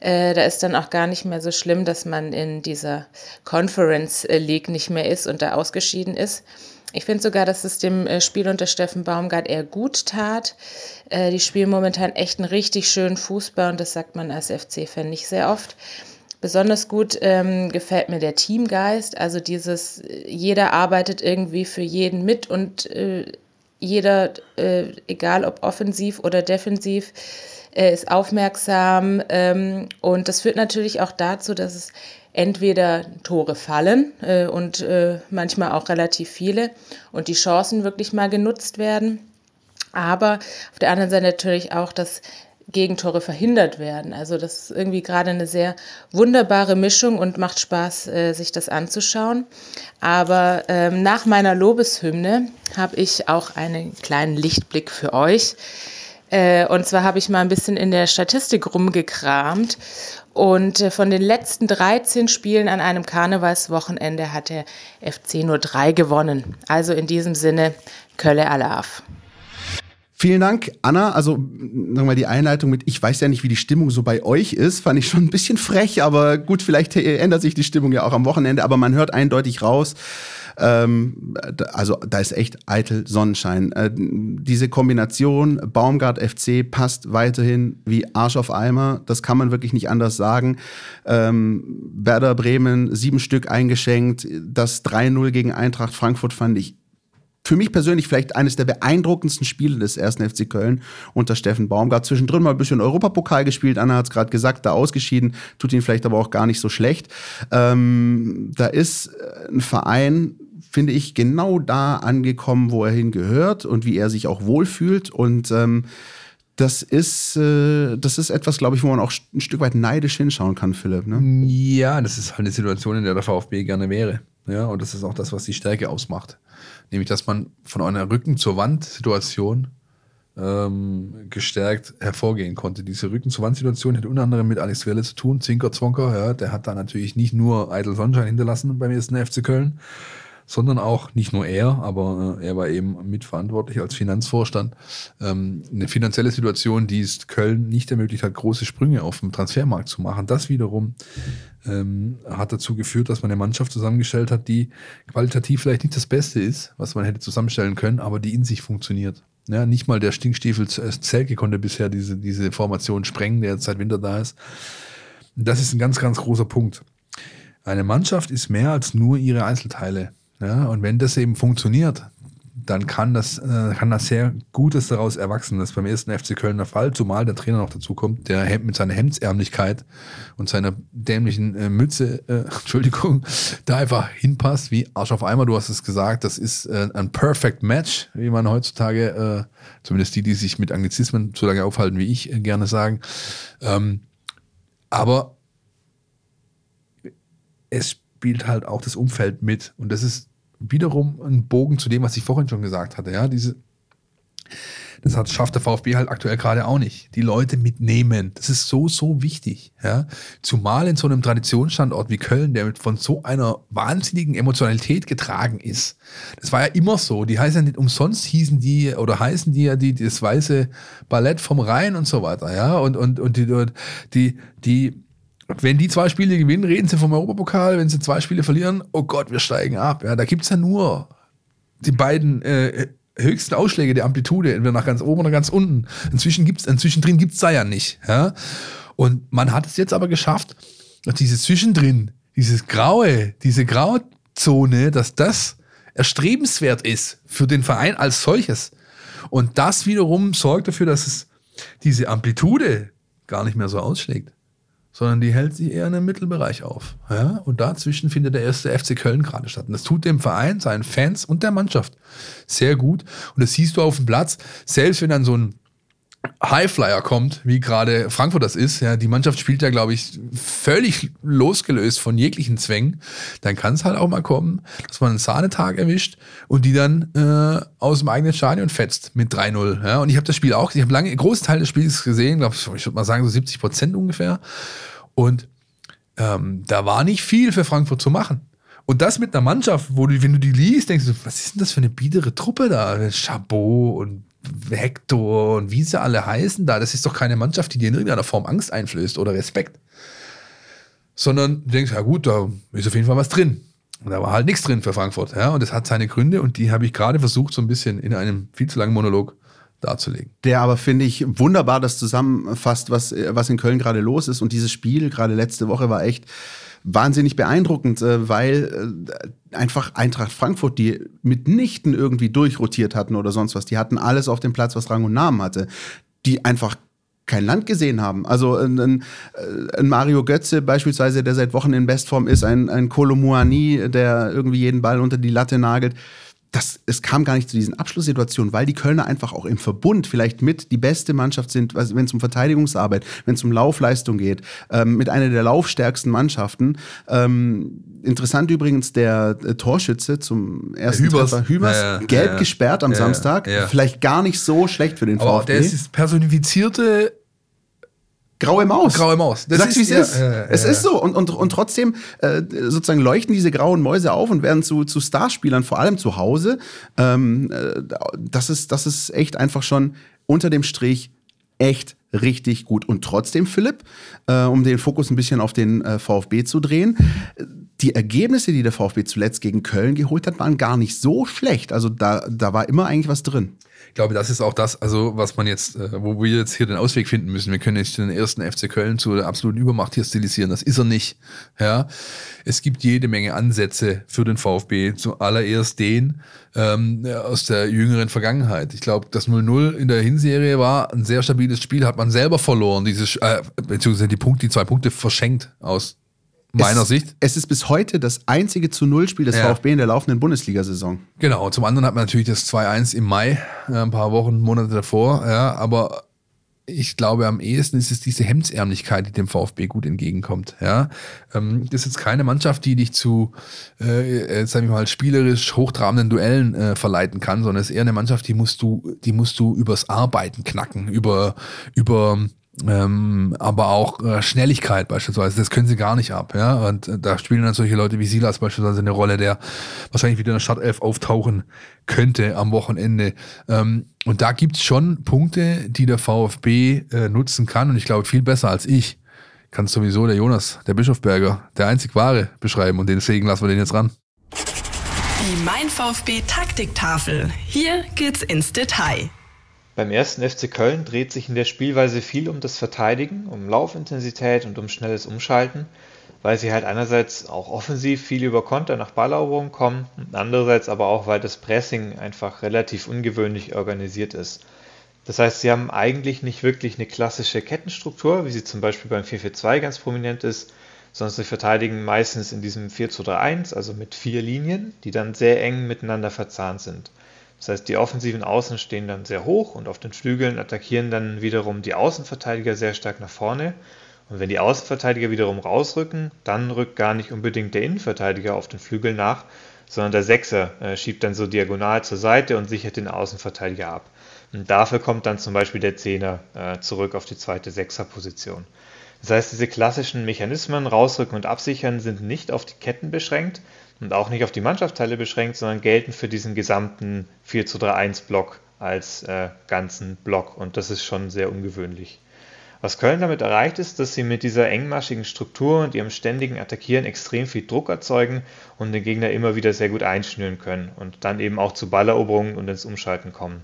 Äh, da ist dann auch gar nicht mehr so schlimm, dass man in dieser Conference äh, League nicht mehr ist und da ausgeschieden ist. Ich finde sogar, dass es dem äh, Spiel unter Steffen Baumgart eher gut tat. Die spielen momentan echt einen richtig schönen Fußball und das sagt man als FC-Fan nicht sehr oft. Besonders gut ähm, gefällt mir der Teamgeist, also dieses, jeder arbeitet irgendwie für jeden mit und äh, jeder, äh, egal ob offensiv oder defensiv, er ist aufmerksam ähm, und das führt natürlich auch dazu, dass es entweder Tore fallen äh, und äh, manchmal auch relativ viele und die Chancen wirklich mal genutzt werden. Aber auf der anderen Seite natürlich auch, dass Gegentore verhindert werden. Also das ist irgendwie gerade eine sehr wunderbare Mischung und macht Spaß, äh, sich das anzuschauen. Aber ähm, nach meiner Lobeshymne habe ich auch einen kleinen Lichtblick für euch. Äh, und zwar habe ich mal ein bisschen in der Statistik rumgekramt. Und äh, von den letzten 13 Spielen an einem Karnevalswochenende hat der FC nur drei gewonnen. Also in diesem Sinne, Kölle Alaf. Vielen Dank, Anna. Also, sagen wir die Einleitung mit, ich weiß ja nicht, wie die Stimmung so bei euch ist, fand ich schon ein bisschen frech, aber gut, vielleicht ändert sich die Stimmung ja auch am Wochenende, aber man hört eindeutig raus, ähm, also da ist echt eitel Sonnenschein. Äh, diese Kombination Baumgart FC passt weiterhin wie Arsch auf Eimer. Das kann man wirklich nicht anders sagen. Ähm, Werder Bremen sieben Stück eingeschenkt. Das 3-0 gegen Eintracht Frankfurt fand ich für mich persönlich vielleicht eines der beeindruckendsten Spiele des ersten FC Köln unter Steffen Baumgart. Zwischendrin mal ein bisschen Europapokal gespielt, Anna hat es gerade gesagt, da ausgeschieden, tut ihn vielleicht aber auch gar nicht so schlecht. Ähm, da ist äh, ein Verein, finde ich, genau da angekommen, wo er hingehört und wie er sich auch wohlfühlt. Und ähm, das ist, äh, das ist etwas, glaube ich, wo man auch ein Stück weit neidisch hinschauen kann, Philipp. Ne? Ja, das ist halt eine Situation, in der der VfB gerne wäre. Ja, und das ist auch das, was die Stärke ausmacht. Nämlich, dass man von einer Rücken zur Wand-Situation ähm, gestärkt hervorgehen konnte. Diese Rücken zur Wand-Situation hat unter anderem mit Alex Welle zu tun, Zinker Zwonker, ja, der hat da natürlich nicht nur Eitel Sonnenschein hinterlassen beim ersten FC Köln, sondern auch nicht nur er, aber äh, er war eben mitverantwortlich als Finanzvorstand. Ähm, eine finanzielle Situation, die es Köln nicht ermöglicht hat, große Sprünge auf dem Transfermarkt zu machen. Das wiederum ähm, hat dazu geführt, dass man eine Mannschaft zusammengestellt hat, die qualitativ vielleicht nicht das Beste ist, was man hätte zusammenstellen können, aber die in sich funktioniert. Ja, nicht mal der Stinkstiefel äh, Zelke konnte bisher diese, diese Formation sprengen, der jetzt seit Winter da ist. Das ist ein ganz, ganz großer Punkt. Eine Mannschaft ist mehr als nur ihre Einzelteile. Ja, und wenn das eben funktioniert, dann kann das, äh, kann das sehr Gutes daraus erwachsen. Das ist beim ersten FC Köln der Fall, zumal der Trainer noch dazu kommt, der mit seiner Hemdsärmlichkeit und seiner dämlichen äh, Mütze, äh, *laughs* Entschuldigung, da einfach hinpasst wie Arsch auf Eimer. Du hast es gesagt, das ist äh, ein Perfect Match, wie man heutzutage, äh, zumindest die, die sich mit Anglizismen so lange aufhalten wie ich, äh, gerne sagen. Ähm, aber es spielt halt auch das Umfeld mit und das ist wiederum ein Bogen zu dem, was ich vorhin schon gesagt hatte. Ja, diese, Das hat, schafft der VfB halt aktuell gerade auch nicht. Die Leute mitnehmen. Das ist so, so wichtig. Ja? Zumal in so einem Traditionsstandort wie Köln, der von so einer wahnsinnigen Emotionalität getragen ist. Das war ja immer so. Die heißen ja nicht umsonst hießen die oder heißen die ja die, das weiße Ballett vom Rhein und so weiter. Ja? Und, und, und die, die, die, wenn die zwei Spiele gewinnen, reden sie vom Europapokal. Wenn sie zwei Spiele verlieren, oh Gott, wir steigen ab. Ja, da gibt es ja nur die beiden äh, höchsten Ausschläge der Amplitude, entweder nach ganz oben oder ganz unten. Inzwischen gibt's, inzwischen drin gibt's da ja nicht. Ja? Und man hat es jetzt aber geschafft, dass dieses Zwischendrin, dieses Graue, diese Grauzone, dass das erstrebenswert ist für den Verein als solches. Und das wiederum sorgt dafür, dass es diese Amplitude gar nicht mehr so ausschlägt sondern die hält sich eher in einem Mittelbereich auf. Ja? Und dazwischen findet der erste FC Köln gerade statt. Und das tut dem Verein, seinen Fans und der Mannschaft sehr gut. Und das siehst du auf dem Platz, selbst wenn dann so ein Highflyer kommt, wie gerade Frankfurt das ist, ja, die Mannschaft spielt ja, glaube ich, völlig losgelöst von jeglichen Zwängen, dann kann es halt auch mal kommen, dass man einen Sahnetag erwischt und die dann äh, aus dem eigenen Stadion fetzt mit 3-0. Ja. Und ich habe das Spiel auch, ich habe lange, einen großen Teil des Spiels gesehen, glaube ich, ich würde mal sagen so 70 Prozent ungefähr. Und ähm, da war nicht viel für Frankfurt zu machen. Und das mit einer Mannschaft, wo du, wenn du die liest, denkst du, was ist denn das für eine biedere Truppe da? Chabot und Hector und wie sie alle heißen da, das ist doch keine Mannschaft, die dir in irgendeiner Form Angst einflößt oder Respekt. Sondern du denkst, ja gut, da ist auf jeden Fall was drin. Und da war halt nichts drin für Frankfurt. Ja, und das hat seine Gründe und die habe ich gerade versucht, so ein bisschen in einem viel zu langen Monolog darzulegen. Der aber, finde ich, wunderbar das zusammenfasst, was, was in Köln gerade los ist. Und dieses Spiel, gerade letzte Woche, war echt wahnsinnig beeindruckend, äh, weil äh, einfach Eintracht Frankfurt, die mitnichten irgendwie durchrotiert hatten oder sonst was, die hatten alles auf dem Platz, was Rang und Namen hatte, die einfach kein Land gesehen haben. Also ein, ein, Mario Götze beispielsweise, der seit Wochen in Bestform ist, ein, ein Kolo Muani, der irgendwie jeden Ball unter die Latte nagelt das, es kam gar nicht zu diesen Abschlusssituationen, weil die Kölner einfach auch im Verbund vielleicht mit die beste Mannschaft sind, wenn es um Verteidigungsarbeit, wenn es um Laufleistung geht, ähm, mit einer der laufstärksten Mannschaften. Ähm, interessant übrigens der äh, Torschütze zum ersten Hübers, Treffer, Hübers ja, ja, gelb ja, gesperrt am Samstag. Vielleicht gar nicht so schlecht für den Aber VfB. Der ist personifizierte Graue Maus. Graue Maus. Das Sagst, wie es ist. Ja, ja, es ist so. Und, und, und trotzdem äh, sozusagen leuchten diese grauen Mäuse auf und werden zu, zu Starspielern, vor allem zu Hause. Ähm, äh, das, ist, das ist echt einfach schon unter dem Strich echt richtig gut. Und trotzdem, Philipp, äh, um den Fokus ein bisschen auf den äh, VfB zu drehen, die Ergebnisse, die der VfB zuletzt gegen Köln geholt hat, waren gar nicht so schlecht. Also da, da war immer eigentlich was drin. Ich glaube, das ist auch das, also was man jetzt, äh, wo wir jetzt hier den Ausweg finden müssen. Wir können nicht den ersten FC Köln zu der absoluten Übermacht hier stilisieren. Das ist er nicht. Ja, es gibt jede Menge Ansätze für den VfB. Zuallererst den ähm, aus der jüngeren Vergangenheit. Ich glaube, das 0-0 in der Hinserie war ein sehr stabiles Spiel. Hat man selber verloren, dieses, äh, beziehungsweise die Punkte, die zwei Punkte verschenkt aus meiner es, Sicht. Es ist bis heute das einzige zu Null-Spiel des ja. VfB in der laufenden Bundesliga-Saison. Genau, zum anderen hat man natürlich das 2-1 im Mai, äh, ein paar Wochen, Monate davor, ja, aber ich glaube, am ehesten ist es diese Hemdsärmlichkeit, die dem VfB gut entgegenkommt. Ja, ähm, das ist jetzt keine Mannschaft, die dich zu, äh, sagen wir mal, spielerisch hochtrabenden Duellen äh, verleiten kann, sondern es ist eher eine Mannschaft, die musst du, die musst du übers Arbeiten knacken, über, über ähm, aber auch äh, Schnelligkeit beispielsweise, das können sie gar nicht ab. Ja? Und äh, da spielen dann solche Leute wie Silas beispielsweise eine Rolle, der wahrscheinlich wieder in der Startelf auftauchen könnte am Wochenende. Ähm, und da gibt's schon Punkte, die der VfB äh, nutzen kann. Und ich glaube, viel besser als ich kann sowieso der Jonas, der Bischofberger, der einzig wahre beschreiben. Und deswegen lassen wir den jetzt ran. Die Mein VfB Taktiktafel. Hier geht's ins Detail. Beim ersten FC Köln dreht sich in der Spielweise viel um das Verteidigen, um Laufintensität und um schnelles Umschalten, weil sie halt einerseits auch offensiv viel über Konter nach Balleroberung kommen und andererseits aber auch, weil das Pressing einfach relativ ungewöhnlich organisiert ist. Das heißt, sie haben eigentlich nicht wirklich eine klassische Kettenstruktur, wie sie zum Beispiel beim 4-4-2 ganz prominent ist, sondern sie verteidigen meistens in diesem 4-2-3-1, also mit vier Linien, die dann sehr eng miteinander verzahnt sind. Das heißt, die offensiven Außen stehen dann sehr hoch und auf den Flügeln attackieren dann wiederum die Außenverteidiger sehr stark nach vorne. Und wenn die Außenverteidiger wiederum rausrücken, dann rückt gar nicht unbedingt der Innenverteidiger auf den Flügel nach, sondern der Sechser äh, schiebt dann so diagonal zur Seite und sichert den Außenverteidiger ab. Und dafür kommt dann zum Beispiel der Zehner äh, zurück auf die zweite Sechserposition. Das heißt, diese klassischen Mechanismen, rausrücken und absichern, sind nicht auf die Ketten beschränkt und auch nicht auf die Mannschaftsteile beschränkt, sondern gelten für diesen gesamten 4 zu 3 1 Block als äh, ganzen Block. Und das ist schon sehr ungewöhnlich. Was Köln damit erreicht ist, dass sie mit dieser engmaschigen Struktur und ihrem ständigen Attackieren extrem viel Druck erzeugen und den Gegner immer wieder sehr gut einschnüren können und dann eben auch zu Balleroberungen und ins Umschalten kommen.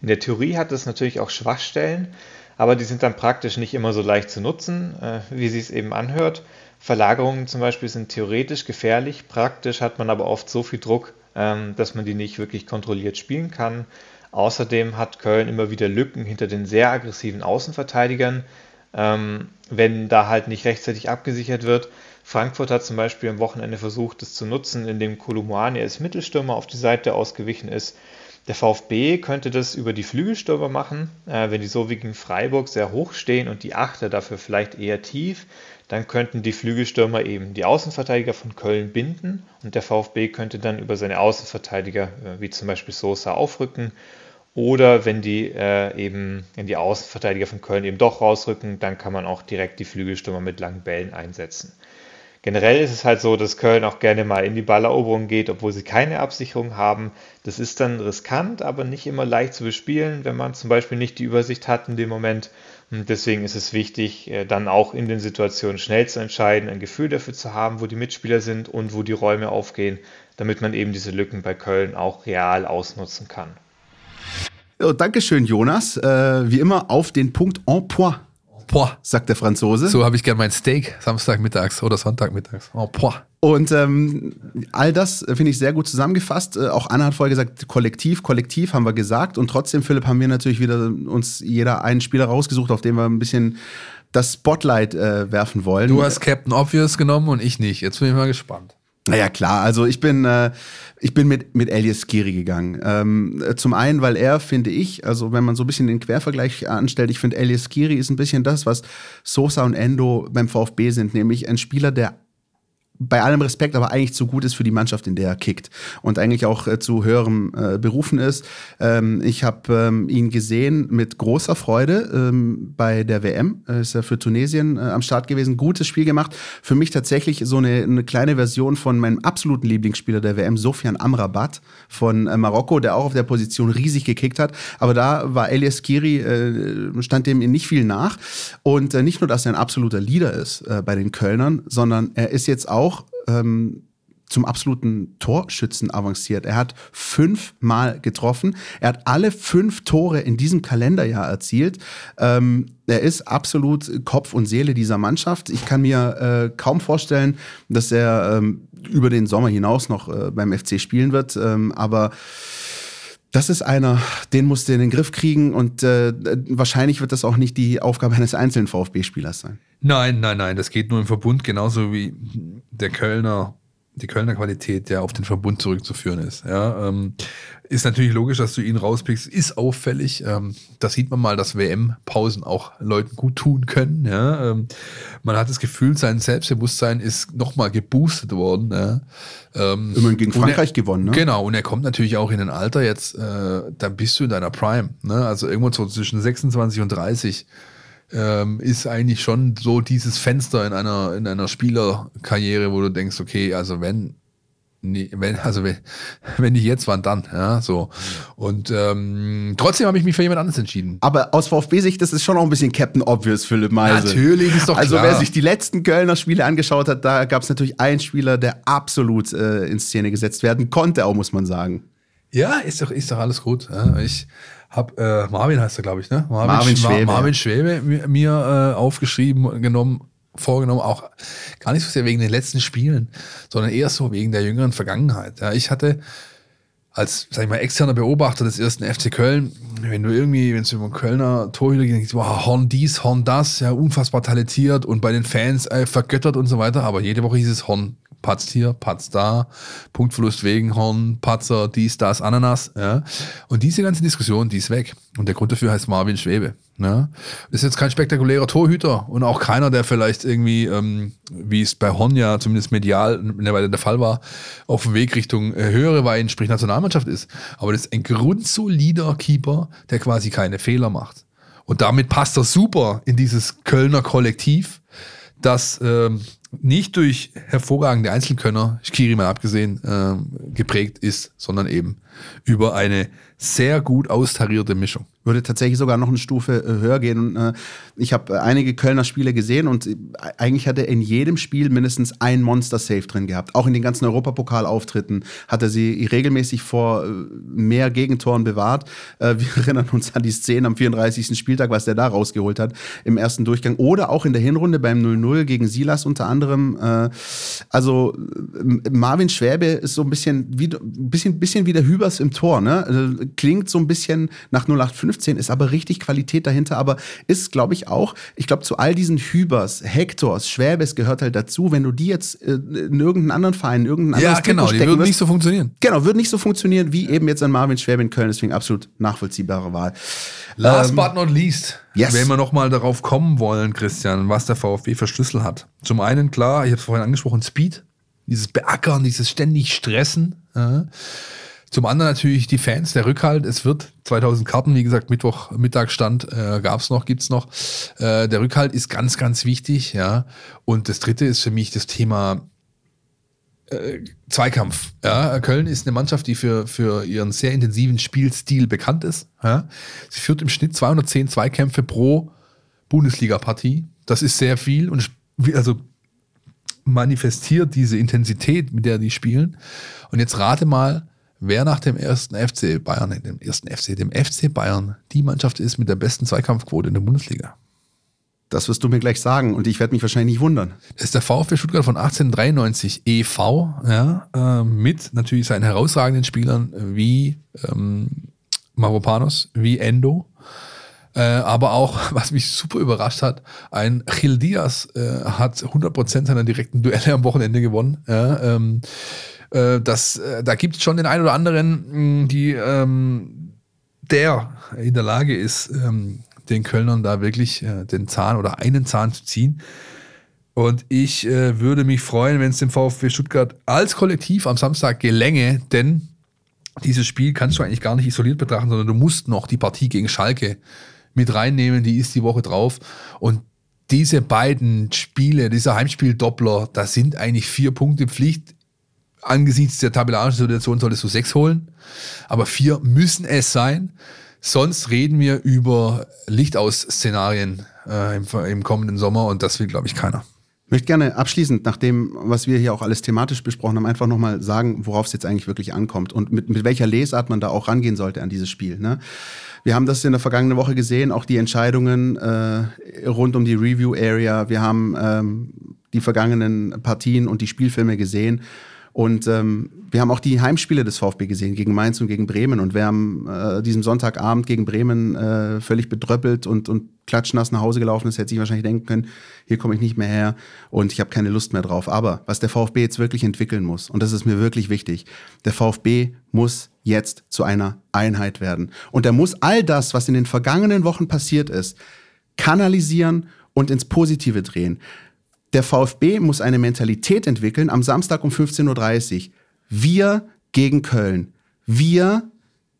In der Theorie hat es natürlich auch Schwachstellen, aber die sind dann praktisch nicht immer so leicht zu nutzen, äh, wie sie es eben anhört. Verlagerungen zum Beispiel sind theoretisch gefährlich, praktisch hat man aber oft so viel Druck, ähm, dass man die nicht wirklich kontrolliert spielen kann. Außerdem hat Köln immer wieder Lücken hinter den sehr aggressiven Außenverteidigern, ähm, wenn da halt nicht rechtzeitig abgesichert wird. Frankfurt hat zum Beispiel am Wochenende versucht, das zu nutzen, indem Kolumuani als Mittelstürmer auf die Seite ausgewichen ist. Der VfB könnte das über die Flügelstürmer machen, äh, wenn die so wie gegen Freiburg sehr hoch stehen und die Achter dafür vielleicht eher tief dann könnten die Flügelstürmer eben die Außenverteidiger von Köln binden und der VfB könnte dann über seine Außenverteidiger, äh, wie zum Beispiel Sosa, aufrücken. Oder wenn die äh, eben in die Außenverteidiger von Köln eben doch rausrücken, dann kann man auch direkt die Flügelstürmer mit langen Bällen einsetzen. Generell ist es halt so, dass Köln auch gerne mal in die Balleroberung geht, obwohl sie keine Absicherung haben. Das ist dann riskant, aber nicht immer leicht zu bespielen, wenn man zum Beispiel nicht die Übersicht hat in dem Moment. Und deswegen ist es wichtig, äh, dann auch in den Situationen schnell zu entscheiden, ein Gefühl dafür zu haben, wo die Mitspieler sind und wo die Räume aufgehen, damit man eben diese Lücken bei Köln auch real ausnutzen kann. Ja, Dankeschön, Jonas. Äh, wie immer auf den Punkt en point. Boah. sagt der Franzose. So habe ich gern mein Steak Samstagmittags oder Sonntagmittags. Oh, boah. Und ähm, all das äh, finde ich sehr gut zusammengefasst. Äh, auch Anna hat vorher gesagt, kollektiv, kollektiv haben wir gesagt. Und trotzdem, Philipp, haben wir natürlich wieder uns jeder einen Spieler rausgesucht, auf den wir ein bisschen das Spotlight äh, werfen wollen. Du hast Captain Obvious genommen und ich nicht. Jetzt bin ich mal gespannt. Naja, klar. Also ich bin, äh, ich bin mit, mit Elias Skiri gegangen. Ähm, zum einen, weil er, finde ich, also wenn man so ein bisschen den Quervergleich anstellt, ich finde Elias Skiri ist ein bisschen das, was Sosa und Endo beim VfB sind, nämlich ein Spieler, der bei allem Respekt aber eigentlich zu gut ist für die Mannschaft, in der er kickt und eigentlich auch äh, zu höherem äh, berufen ist. Ähm, ich habe ähm, ihn gesehen mit großer Freude ähm, bei der WM. Äh, ist er für Tunesien äh, am Start gewesen. Gutes Spiel gemacht. Für mich tatsächlich so eine, eine kleine Version von meinem absoluten Lieblingsspieler der WM, Sofian Amrabat von äh, Marokko, der auch auf der Position riesig gekickt hat. Aber da war Elias Kiri, äh, stand dem nicht viel nach. Und nicht nur, dass er ein absoluter Leader ist bei den Kölnern, sondern er ist jetzt auch ähm, zum absoluten Torschützen avanciert. Er hat fünfmal getroffen. Er hat alle fünf Tore in diesem Kalenderjahr erzielt. Ähm, er ist absolut Kopf und Seele dieser Mannschaft. Ich kann mir äh, kaum vorstellen, dass er ähm, über den Sommer hinaus noch äh, beim FC spielen wird. Ähm, aber das ist einer, den musst du in den Griff kriegen und äh, wahrscheinlich wird das auch nicht die Aufgabe eines einzelnen VfB-Spielers sein. Nein, nein, nein, das geht nur im Verbund, genauso wie der Kölner, die Kölner Qualität, der auf den Verbund zurückzuführen ist. Ja, ähm, ist natürlich logisch, dass du ihn rauspickst, ist auffällig. Ähm, da sieht man mal, dass WM-Pausen auch Leuten gut tun können. Ja? Ähm, man hat das Gefühl, sein Selbstbewusstsein ist nochmal geboostet worden. Ja? Ähm, Immerhin gegen Frankreich er, gewonnen, ne? Genau, und er kommt natürlich auch in ein Alter jetzt, äh, dann bist du in deiner Prime. Ne? Also irgendwo so zwischen 26 und 30 ähm, ist eigentlich schon so dieses Fenster in einer, in einer Spielerkarriere, wo du denkst, okay, also wenn Nee, wenn, also wenn, *laughs* wenn nicht jetzt, wann dann? Ja, so. Und ähm, trotzdem habe ich mich für jemand anderes entschieden. Aber aus VfB-Sicht, das ist schon auch ein bisschen Captain Obvious, Philipp Meise. Natürlich, ist doch also, klar. Also wer sich die letzten Kölner Spiele angeschaut hat, da gab es natürlich einen Spieler, der absolut äh, in Szene gesetzt werden konnte, auch muss man sagen. Ja, ist doch, ist doch alles gut. Ja, ich habe äh, Marvin heißt er, glaube ich, ne? Marvin, Marvin Schwebe. Marvin Schwebe mir, mir äh, aufgeschrieben, genommen vorgenommen, auch gar nicht so sehr wegen den letzten Spielen, sondern eher so wegen der jüngeren Vergangenheit. Ja, ich hatte als, sag ich mal, externer Beobachter des ersten FC Köln, wenn du irgendwie, wenn es über Kölner Torhüter geht, wow, Horn dies, Horn das, ja, unfassbar talentiert und bei den Fans äh, vergöttert und so weiter, aber jede Woche hieß es Horn patzt hier, patzt da, Punktverlust wegen Horn, Patzer, dies, das, Ananas. Ja. Und diese ganze Diskussion, die ist weg. Und der Grund dafür heißt Marvin Schwebe. Das ist jetzt kein spektakulärer Torhüter und auch keiner, der vielleicht irgendwie, ähm, wie es bei Horn ja zumindest medial eine Weile der Fall war, auf dem Weg Richtung äh, höhere Wein, sprich Nationalmannschaft ist. Aber das ist ein grundsolider Keeper, der quasi keine Fehler macht. Und damit passt er super in dieses Kölner Kollektiv, das ähm, nicht durch hervorragende Einzelkönner, Skiri mal abgesehen, äh, geprägt ist, sondern eben über eine sehr gut austarierte Mischung würde tatsächlich sogar noch eine Stufe äh, höher gehen. Und, äh, ich habe äh, einige Kölner Spiele gesehen und äh, eigentlich hat er in jedem Spiel mindestens ein Monster-Safe drin gehabt. Auch in den ganzen Europapokal-Auftritten hat er sie regelmäßig vor äh, mehr Gegentoren bewahrt. Äh, wir erinnern uns an die Szene am 34. Spieltag, was der da rausgeholt hat im ersten Durchgang. Oder auch in der Hinrunde beim 0-0 gegen Silas unter anderem. also Marvin Schwäbe ist so ein bisschen wie, bisschen, bisschen wie der Hübers im Tor. Ne? Also, klingt so ein bisschen nach 0815 15 ist aber richtig Qualität dahinter, aber ist, glaube ich, auch, ich glaube, zu all diesen Hübers, Hektors, Schwäbes gehört halt dazu, wenn du die jetzt äh, in irgendeinen anderen Verein, in irgendein ja, genau, die würden nicht so funktionieren. Genau, würde nicht so funktionieren wie eben jetzt an Marvin Schwäbe in Köln, deswegen absolut nachvollziehbare Wahl. Last ähm, but not least, yes. wenn wir nochmal darauf kommen wollen, Christian, was der VfB für Schlüssel hat. Zum einen, klar, ich habe es vorhin angesprochen, Speed, dieses Beackern, dieses ständig Stressen. Äh. Zum anderen natürlich die Fans, der Rückhalt. Es wird 2000 Karten, wie gesagt, Mittwoch Mittagstand äh, gab es noch, gibt's noch. Äh, der Rückhalt ist ganz, ganz wichtig, ja. Und das Dritte ist für mich das Thema äh, Zweikampf. Ja. Köln ist eine Mannschaft, die für, für ihren sehr intensiven Spielstil bekannt ist. Ja. Sie führt im Schnitt 210 Zweikämpfe pro Bundesliga-Partie. Das ist sehr viel und also manifestiert diese Intensität, mit der die spielen. Und jetzt rate mal, wer nach dem ersten FC Bayern, dem ersten FC, dem FC Bayern, die Mannschaft ist mit der besten Zweikampfquote in der Bundesliga. Das wirst du mir gleich sagen und ich werde mich wahrscheinlich nicht wundern. Das ist der VfB Stuttgart von 1893 e.V. Ja, äh, mit natürlich seinen herausragenden Spielern wie ähm, Maropanos, wie Endo. Äh, aber auch, *laughs* was mich super überrascht hat, ein Gil Diaz äh, hat 100% seiner direkten Duelle am Wochenende gewonnen. Ja, ähm, äh, das, äh, da gibt es schon den einen oder anderen, mh, die ähm, der in der Lage ist, ähm, den Kölnern da wirklich äh, den Zahn oder einen Zahn zu ziehen. Und ich äh, würde mich freuen, wenn es dem VfB Stuttgart als Kollektiv am Samstag gelänge, denn dieses Spiel kannst du eigentlich gar nicht isoliert betrachten, sondern du musst noch die Partie gegen Schalke mit reinnehmen, die ist die Woche drauf. Und diese beiden Spiele, dieser Heimspiel-Doppler, da sind eigentlich vier Punkte Pflicht angesichts der tabellarischen Situation solltest du sechs holen. Aber vier müssen es sein. Sonst reden wir über Lichtaus-Szenarien äh, im, im, kommenden Sommer und das will, glaube ich, keiner. Ich möchte gerne abschließend, nach dem, was wir hier auch alles thematisch besprochen haben, einfach nochmal sagen, worauf es jetzt eigentlich wirklich ankommt und mit, mit welcher Lesart man da auch rangehen sollte an dieses Spiel. Ne? Wir haben das in der vergangenen Woche gesehen, auch die Entscheidungen äh, rund um die Review Area. Wir haben ähm, die vergangenen Partien und die Spielfilme gesehen. Und ähm, wir haben auch die Heimspiele des VfB gesehen, gegen Mainz und gegen Bremen. Und wir haben äh, diesem Sonntagabend gegen Bremen äh, völlig bedröppelt und, und klatschnass nach Hause gelaufen ist, hätte sich wahrscheinlich denken können, hier komme ich nicht mehr her und ich habe keine Lust mehr drauf. Aber was der VfB jetzt wirklich entwickeln muss, und das ist mir wirklich wichtig, der VfB muss jetzt zu einer Einheit werden. Und er muss all das, was in den vergangenen Wochen passiert ist, kanalisieren und ins Positive drehen der VfB muss eine Mentalität entwickeln am Samstag um 15.30 Uhr. Wir gegen Köln. Wir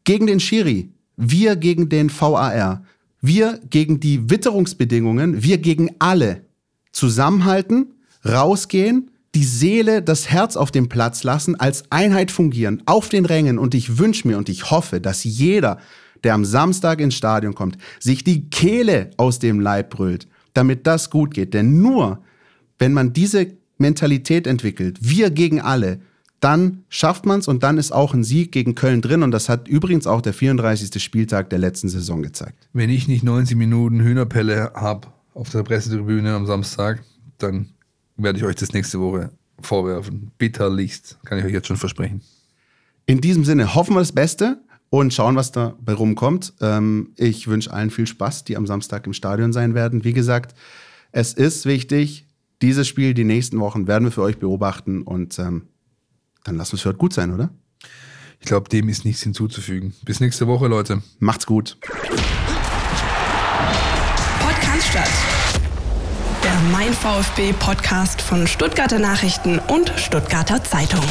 gegen den Schiri. Wir gegen den VAR. Wir gegen die Witterungsbedingungen. Wir gegen alle. Zusammenhalten, rausgehen, die Seele, das Herz auf dem Platz lassen, als Einheit fungieren, auf den Rängen. Und ich wünsche mir und ich hoffe, dass jeder, der am Samstag ins Stadion kommt, sich die Kehle aus dem Leib brüllt, damit das gut geht. Denn nur wenn man diese Mentalität entwickelt, wir gegen alle, dann schafft man es und dann ist auch ein Sieg gegen Köln drin. Und das hat übrigens auch der 34. Spieltag der letzten Saison gezeigt. Wenn ich nicht 90 Minuten Hühnerpelle habe auf der Pressetribüne am Samstag, dann werde ich euch das nächste Woche vorwerfen. Bitterlichst, kann ich euch jetzt schon versprechen. In diesem Sinne hoffen wir das Beste und schauen, was dabei rumkommt. Ähm, ich wünsche allen viel Spaß, die am Samstag im Stadion sein werden. Wie gesagt, es ist wichtig, Dieses Spiel, die nächsten Wochen werden wir für euch beobachten und ähm, dann lasst uns für heute gut sein, oder? Ich glaube, dem ist nichts hinzuzufügen. Bis nächste Woche, Leute. Macht's gut. Podcast statt. Der Mein VfB Podcast von Stuttgarter Nachrichten und Stuttgarter Zeitung.